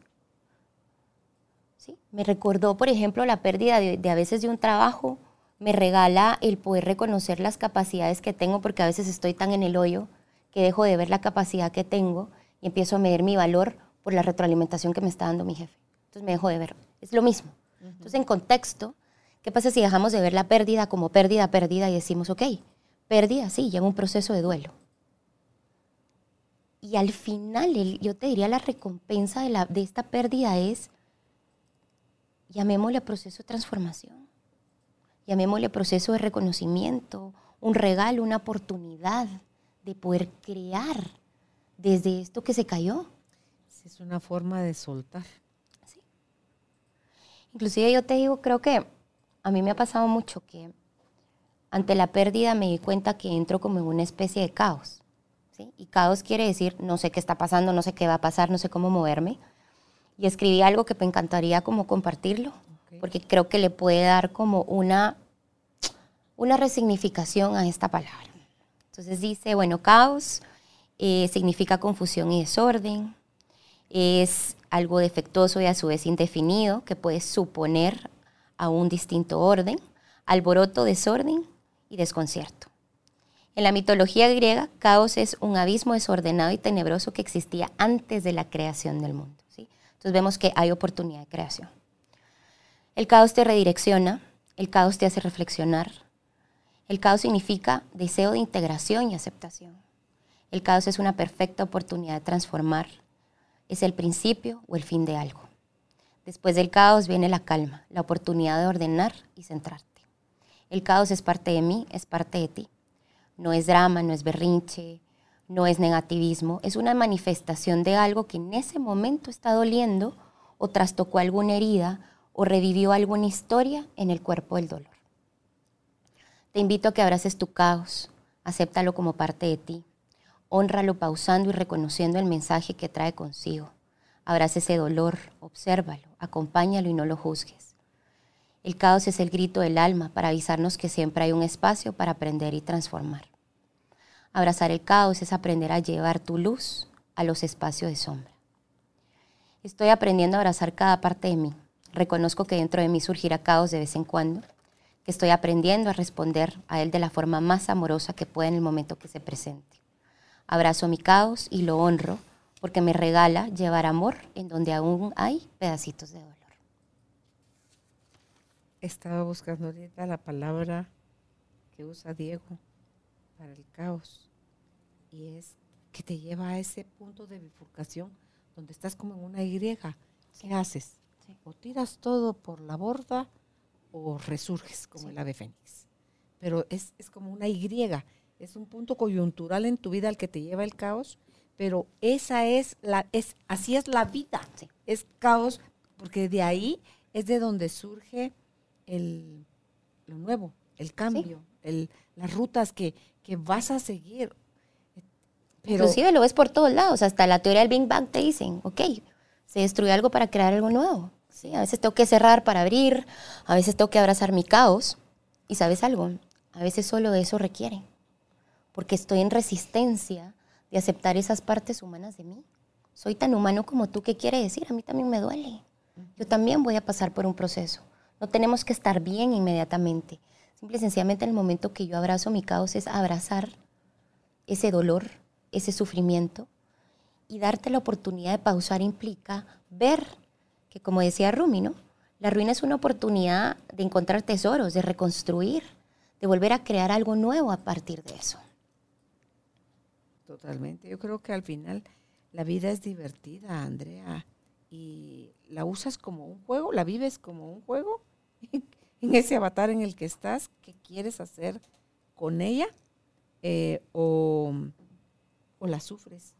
¿Sí? Me recordó, por ejemplo, la pérdida de, a veces de un trabajo, me regala el poder reconocer las capacidades que tengo, porque a veces estoy tan en el hoyo que dejo de ver la capacidad que tengo y empiezo a medir mi valor por la retroalimentación que me está dando mi jefe. Entonces me dejo de ver. Es lo mismo. Entonces, en contexto, ¿Qué pasa si dejamos de ver la pérdida como pérdida, pérdida y decimos, ok, pérdida, sí, lleva un proceso de duelo? Y al final, yo te diría, la recompensa de, la, de esta pérdida es, llamémosle proceso de transformación, llamémosle proceso de reconocimiento, un regalo, una oportunidad de poder crear desde esto que se cayó. Es una forma de soltar. Sí. Inclusive yo te digo, creo que a mí me ha pasado mucho que ante la pérdida me di cuenta que entro como en una especie de caos. ¿Sí? Y caos quiere decir no sé qué está pasando, no sé qué va a pasar, no sé cómo moverme. Y escribí algo que me encantaría como compartirlo, porque creo que le puede dar como una, una resignificación a esta palabra. Entonces dice, bueno, caos eh, significa confusión y desorden, es algo defectuoso y a su vez indefinido que puede suponer a un distinto orden, alboroto, desorden y desconcierto. En la mitología griega, caos es un abismo desordenado y tenebroso que existía antes de la creación del mundo. ¿sí? Entonces vemos que hay oportunidad de creación. El caos te redirecciona, el caos te hace reflexionar. El caos significa deseo de integración y aceptación. El caos es una perfecta oportunidad de transformar. Es el principio o el fin de algo. Después del caos viene la calma, la oportunidad de ordenar y centrarte. El caos es parte de mí, es parte de ti. No es drama, no es berrinche, no es negativismo, es una manifestación de algo que en ese momento está doliendo o trastocó alguna herida o revivió alguna historia en el cuerpo del dolor. Te invito a que abraces tu caos, acéptalo como parte de ti, honralo pausando y reconociendo el mensaje que trae consigo. Abraza ese dolor, obsérvalo, acompáñalo y no lo juzgues. El caos es el grito del alma para avisarnos que siempre hay un espacio para aprender y transformar. Abrazar el caos es aprender a llevar tu luz a los espacios de sombra. Estoy aprendiendo a abrazar cada parte de mí. Reconozco que dentro de mí surgirá caos de vez en cuando, que estoy aprendiendo a responder a él de la forma más amorosa que pueda en el momento que se presente. Abrazo mi caos y lo honro porque me regala llevar amor en donde aún hay pedacitos de dolor. Estaba buscando ahorita la palabra que usa Diego para el caos. Y es que te lleva a ese punto de bifurcación donde estás como en una Y. ¿Qué haces? O tiras todo por la borda o resurges como el ave fénix. Pero es, es como una Y, es un punto coyuntural en tu vida al que te lleva el caos, pero esa es la, es, así es la vida, es caos, porque de ahí es de donde surge el, lo nuevo, el cambio, el, las rutas que, que vas a seguir. Inclusive lo ves por todos lados, hasta la teoría del Big Bang te dicen, ok, se destruye algo para crear algo nuevo. Sí, a veces tengo que cerrar para abrir, a veces tengo que abrazar mi caos. Y sabes algo, a veces solo eso requiere, porque estoy en resistencia de aceptar esas partes humanas de mí. Soy tan humano como tú, ¿qué quiere decir? A mí también me duele. Yo también voy a pasar por un proceso. No tenemos que estar bien inmediatamente. Simple y sencillamente en el momento que yo abrazo mi caos es abrazar ese dolor, ese sufrimiento y darte la oportunidad de pausar implica ver que, como decía Rumi, ¿no? La ruina es una oportunidad de encontrar tesoros, de reconstruir, de volver a crear algo nuevo a partir de eso. Totalmente. Yo creo que al final la vida es divertida, Andrea, y la usas como un juego, la vives como un juego en ese avatar en el que estás, ¿qué quieres hacer con ella? Eh, o o la sufres.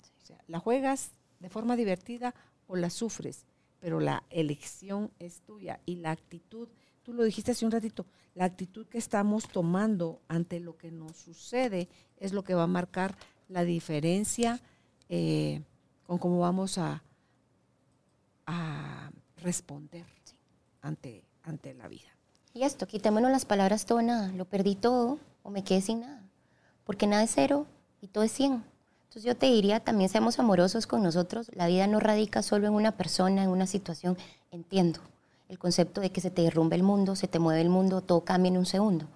La juegas de forma divertida o la sufres, pero la elección es tuya y la actitud, tú lo dijiste hace un ratito, la actitud que estamos tomando ante lo que nos sucede es lo que va a marcar la diferencia eh, con cómo vamos a, a responder ante, ante la vida. Y esto, quitémonos las palabras todo nada, lo perdí todo o me quedé sin nada, porque nada es cero y todo es cien. Entonces yo te diría, también seamos amorosos con nosotros. La vida no radica solo en una persona, en una situación. Entiendo el concepto de que se te derrumbe el mundo, se te mueve el mundo, todo cambia en un segundo.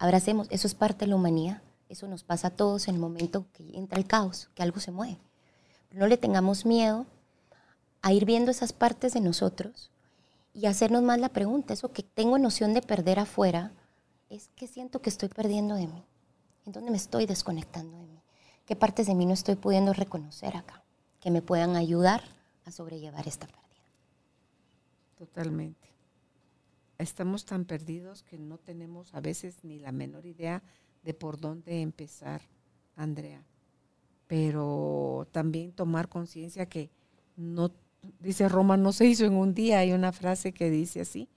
Abracemos, eso es parte de la humanidad. Eso nos pasa a todos en el momento que entra el caos, que algo se mueve. no le tengamos miedo a ir viendo esas partes de nosotros y hacernos más la pregunta, eso que tengo noción de perder afuera, es qué siento que estoy perdiendo de mí, en dónde me estoy desconectando de mí qué partes de mí no estoy pudiendo reconocer acá, que me puedan ayudar a sobrellevar esta pérdida. Totalmente. Estamos tan perdidos que no tenemos a veces ni la menor idea de por dónde empezar, Andrea. Pero también tomar conciencia que no, dice Roma, no se hizo en un día. Hay una frase que dice así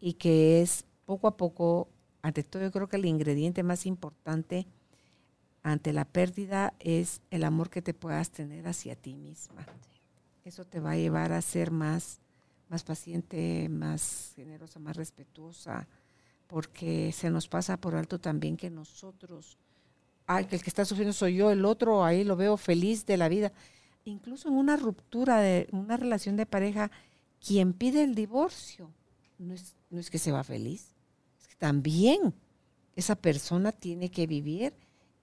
y que es poco a poco, ante todo yo creo que el ingrediente más importante ante la pérdida es el amor que te puedas tener hacia ti misma. Eso te va a llevar a ser más, más paciente, más generosa, más respetuosa, porque se nos pasa por alto también que nosotros, que el que está sufriendo soy yo, el otro ahí lo veo feliz de la vida. Incluso en una ruptura de una relación de pareja, quien pide el divorcio no es, no es que se va feliz, es que también esa persona tiene que vivir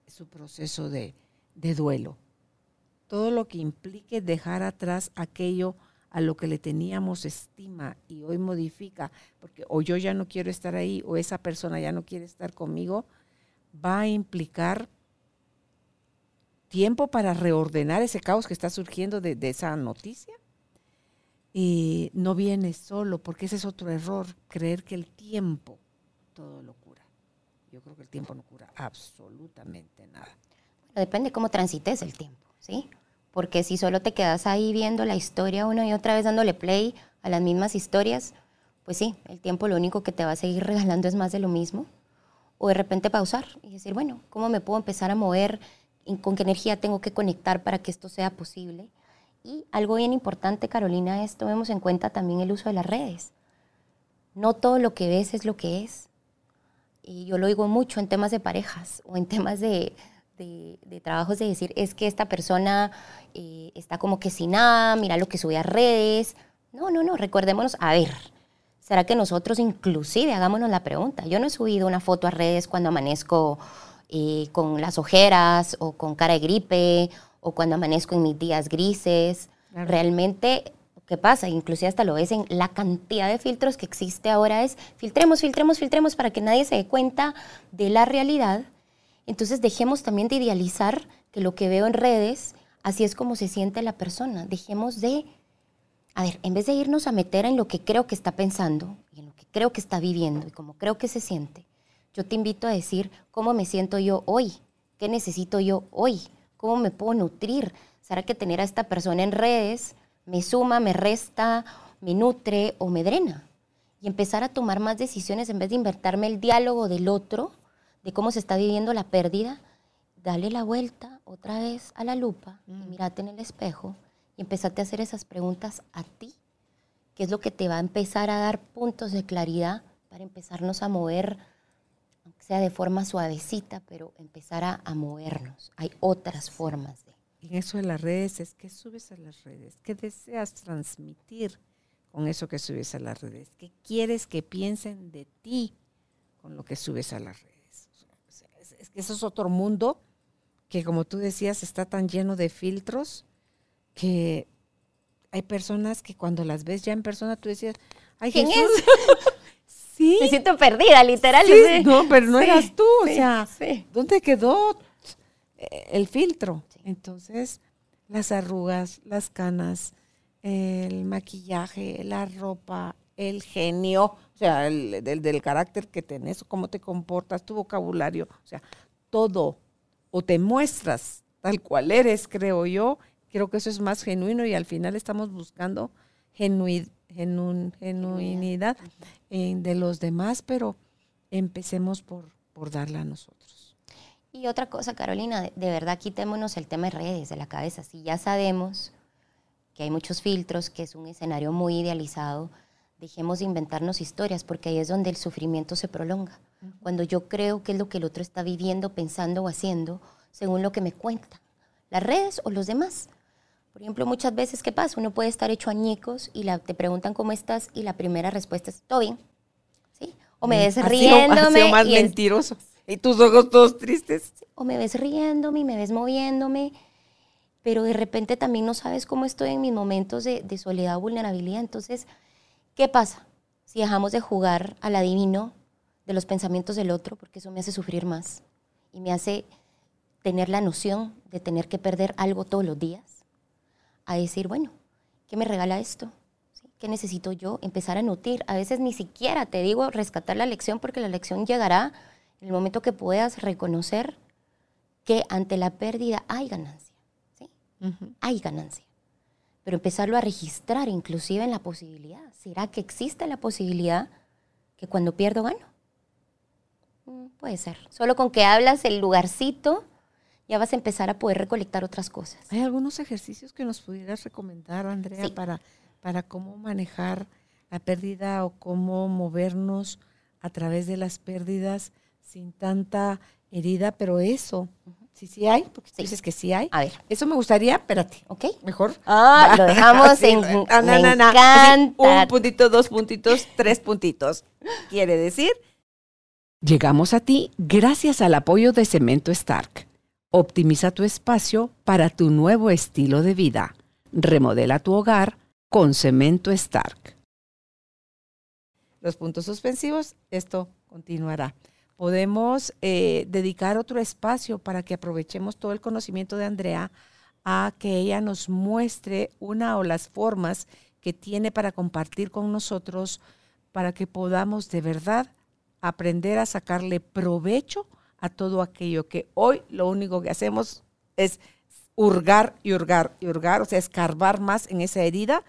su proceso de, duelo. Todo lo que implique dejar atrás aquello a lo que le teníamos estima y hoy modifica, porque o yo ya no quiero estar ahí o esa persona ya no quiere estar conmigo, va a implicar tiempo para reordenar ese caos que está surgiendo de, esa noticia. Y no viene solo, porque ese es otro error, creer que el tiempo todo lo cura. Yo creo que el tiempo no cura absolutamente nada. depende cómo transites el tiempo, ¿sí? Porque si solo te quedas ahí viendo la historia una y otra vez dándole play a las mismas historias, pues sí, el tiempo lo único que te va a seguir regalando es más de lo mismo. O de repente pausar y decir, bueno, ¿cómo me puedo empezar a mover? ¿Con qué energía tengo que conectar para que esto sea posible? Y algo bien importante, Carolina, es tomemos en cuenta también el uso de las redes. No todo lo que ves es lo que es y yo lo digo mucho en temas de parejas o en temas de, de, trabajos de decir, es que esta persona eh, está como que sin nada, mira lo que sube a redes. No, no, no, recordémonos, a ver, ¿será que nosotros inclusive hagámonos la pregunta? Yo no he subido una foto a redes cuando amanezco eh, con las ojeras o con cara de gripe o cuando amanezco en mis días grises. Realmente ¿Qué pasa? Inclusive hasta lo ves en la cantidad de filtros que existe ahora es filtremos, filtremos, filtremos para que nadie se dé cuenta de la realidad. Entonces dejemos también de idealizar que lo que veo en redes, así es como se siente la persona. Dejemos de, a ver, en vez de irnos a meter en lo que creo que está pensando y en lo que creo que está viviendo y cómo creo que se siente, yo te invito a decir cómo me siento yo hoy, qué necesito yo hoy, cómo me puedo nutrir. ¿Será que tener a esta persona en redes me suma, me resta, me nutre o me drena. Y empezar a tomar más decisiones en vez de invertirme el diálogo del otro, de cómo se está viviendo la pérdida, dale la vuelta otra vez a la lupa y mm. mírate en el espejo y empezate a hacer esas preguntas a ti, que es lo que te va a empezar a dar puntos de claridad para empezarnos a mover, sea de forma suavecita, pero empezar a, a movernos. Hay otras formas de en eso de las redes es que subes a las redes, qué deseas transmitir con eso que subes a las redes, qué quieres que piensen de ti con lo que subes a las redes. Es, que eso es otro mundo que como tú decías está tan lleno de filtros que hay personas que cuando las ves ya en persona tú decías, ay ¿Quién Jesús. es? sí. Me siento perdida, literal. no, pero no eras tú, o sea, ¿dónde quedó el filtro? Entonces, las arrugas, las canas, el maquillaje, la ropa, el genio, o sea, el, del carácter que tenés, cómo te comportas, tu vocabulario, o sea, todo, o te muestras tal cual eres, creo yo, creo que eso es más genuino y al final estamos buscando genuidad de los demás, pero empecemos por, por darla a nosotros. Y otra cosa, Carolina, de, verdad quitémonos el tema de redes de la cabeza. Si ya sabemos que hay muchos filtros, que es un escenario muy idealizado, dejemos de inventarnos historias, porque ahí es donde el sufrimiento se prolonga. Cuando yo creo que es lo que el otro está viviendo, pensando o haciendo, según lo que me cuenta, las redes o los demás. Por ejemplo, muchas veces, ¿qué pasa? Uno puede estar hecho añicos y la, te preguntan cómo estás y la primera respuesta es, todo bien. ¿Sí? O me ves riéndome. más mentiroso. Y tus ojos todos tristes. O me ves riéndome, me ves moviéndome, pero de repente también no sabes cómo estoy en mis momentos de, soledad o vulnerabilidad. Entonces, ¿qué pasa si dejamos de jugar al adivino de los pensamientos del otro? Porque eso me hace sufrir más y me hace tener la noción de tener que perder algo todos los días. A decir, bueno, ¿qué me regala esto? ¿Qué necesito yo? Empezar a nutrir. A veces ni siquiera te digo rescatar la lección porque la lección llegará en el momento que puedas reconocer que ante la pérdida hay ganancia, ¿sí? Hay ganancia. Pero empezarlo a registrar inclusive en la posibilidad. ¿Será que existe la posibilidad que cuando pierdo gano? Mm, puede ser. Solo con que hablas el lugarcito, ya vas a empezar a poder recolectar otras cosas. ¿Hay algunos ejercicios que nos pudieras recomendar, Andrea, para, para cómo manejar la pérdida o cómo movernos a través de las pérdidas sin tanta herida, pero eso, sí, sí hay, porque dices que sí hay. A ver. Eso me gustaría, espérate. ¿Ok? Mejor. Ah, lo dejamos en. Ah, me encanta. un puntito, dos puntitos, tres puntitos. Quiere decir. Llegamos a ti gracias al apoyo de Cemento Stark. Optimiza tu espacio para tu nuevo estilo de vida. Remodela tu hogar con Cemento Stark. Los puntos suspensivos, esto continuará podemos eh, dedicar otro espacio para que aprovechemos todo el conocimiento de Andrea a que ella nos muestre una o las formas que tiene para compartir con nosotros para que podamos de verdad aprender a sacarle provecho a todo aquello que hoy lo único que hacemos es hurgar y hurgar y hurgar, o sea, escarbar más en esa herida,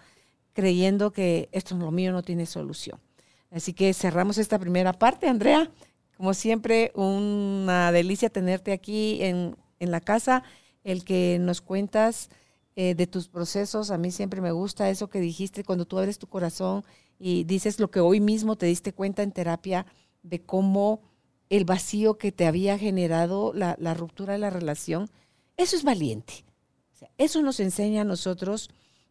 creyendo que esto lo mío no tiene solución. Así que cerramos esta primera parte, Andrea. Como siempre, una delicia tenerte aquí en, la casa, el que nos cuentas eh, de tus procesos. A mí siempre me gusta eso que dijiste cuando tú abres tu corazón y dices lo que hoy mismo te diste cuenta en terapia de cómo el vacío que te había generado la, la ruptura de la relación. Eso es valiente. O sea, eso nos enseña a nosotros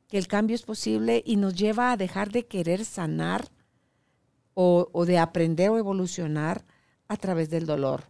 que el cambio es posible y nos lleva a dejar de querer sanar o, o de aprender o evolucionar a través del dolor.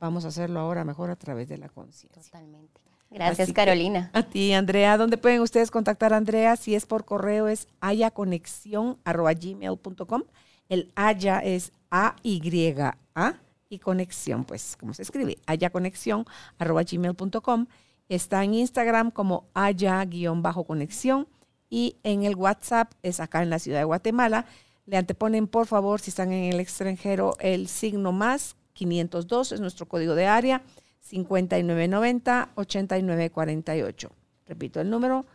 Vamos a hacerlo ahora mejor a través de la conciencia. Totalmente. Gracias, Así Carolina. A ti, Andrea. ¿Dónde pueden ustedes contactar a Andrea? Si es por correo, es ayaconexión.gmail.com. El haya es A-Y-A y conexión, pues, como se escribe, ayaconexión.gmail.com. Está en Instagram como haya-conexión y en el WhatsApp es acá en la ciudad de Guatemala. Le anteponen, por favor, si están en el extranjero, el signo más 502, es nuestro código de área, 5990-8948. Repito el número,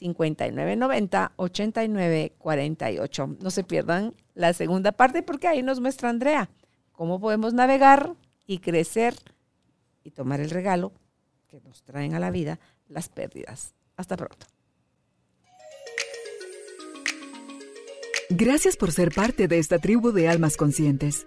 5990-8948. No se pierdan la segunda parte porque ahí nos muestra Andrea cómo podemos navegar y crecer y tomar el regalo que nos traen a la vida las pérdidas. Hasta pronto. Gracias por ser parte de esta tribu de almas conscientes.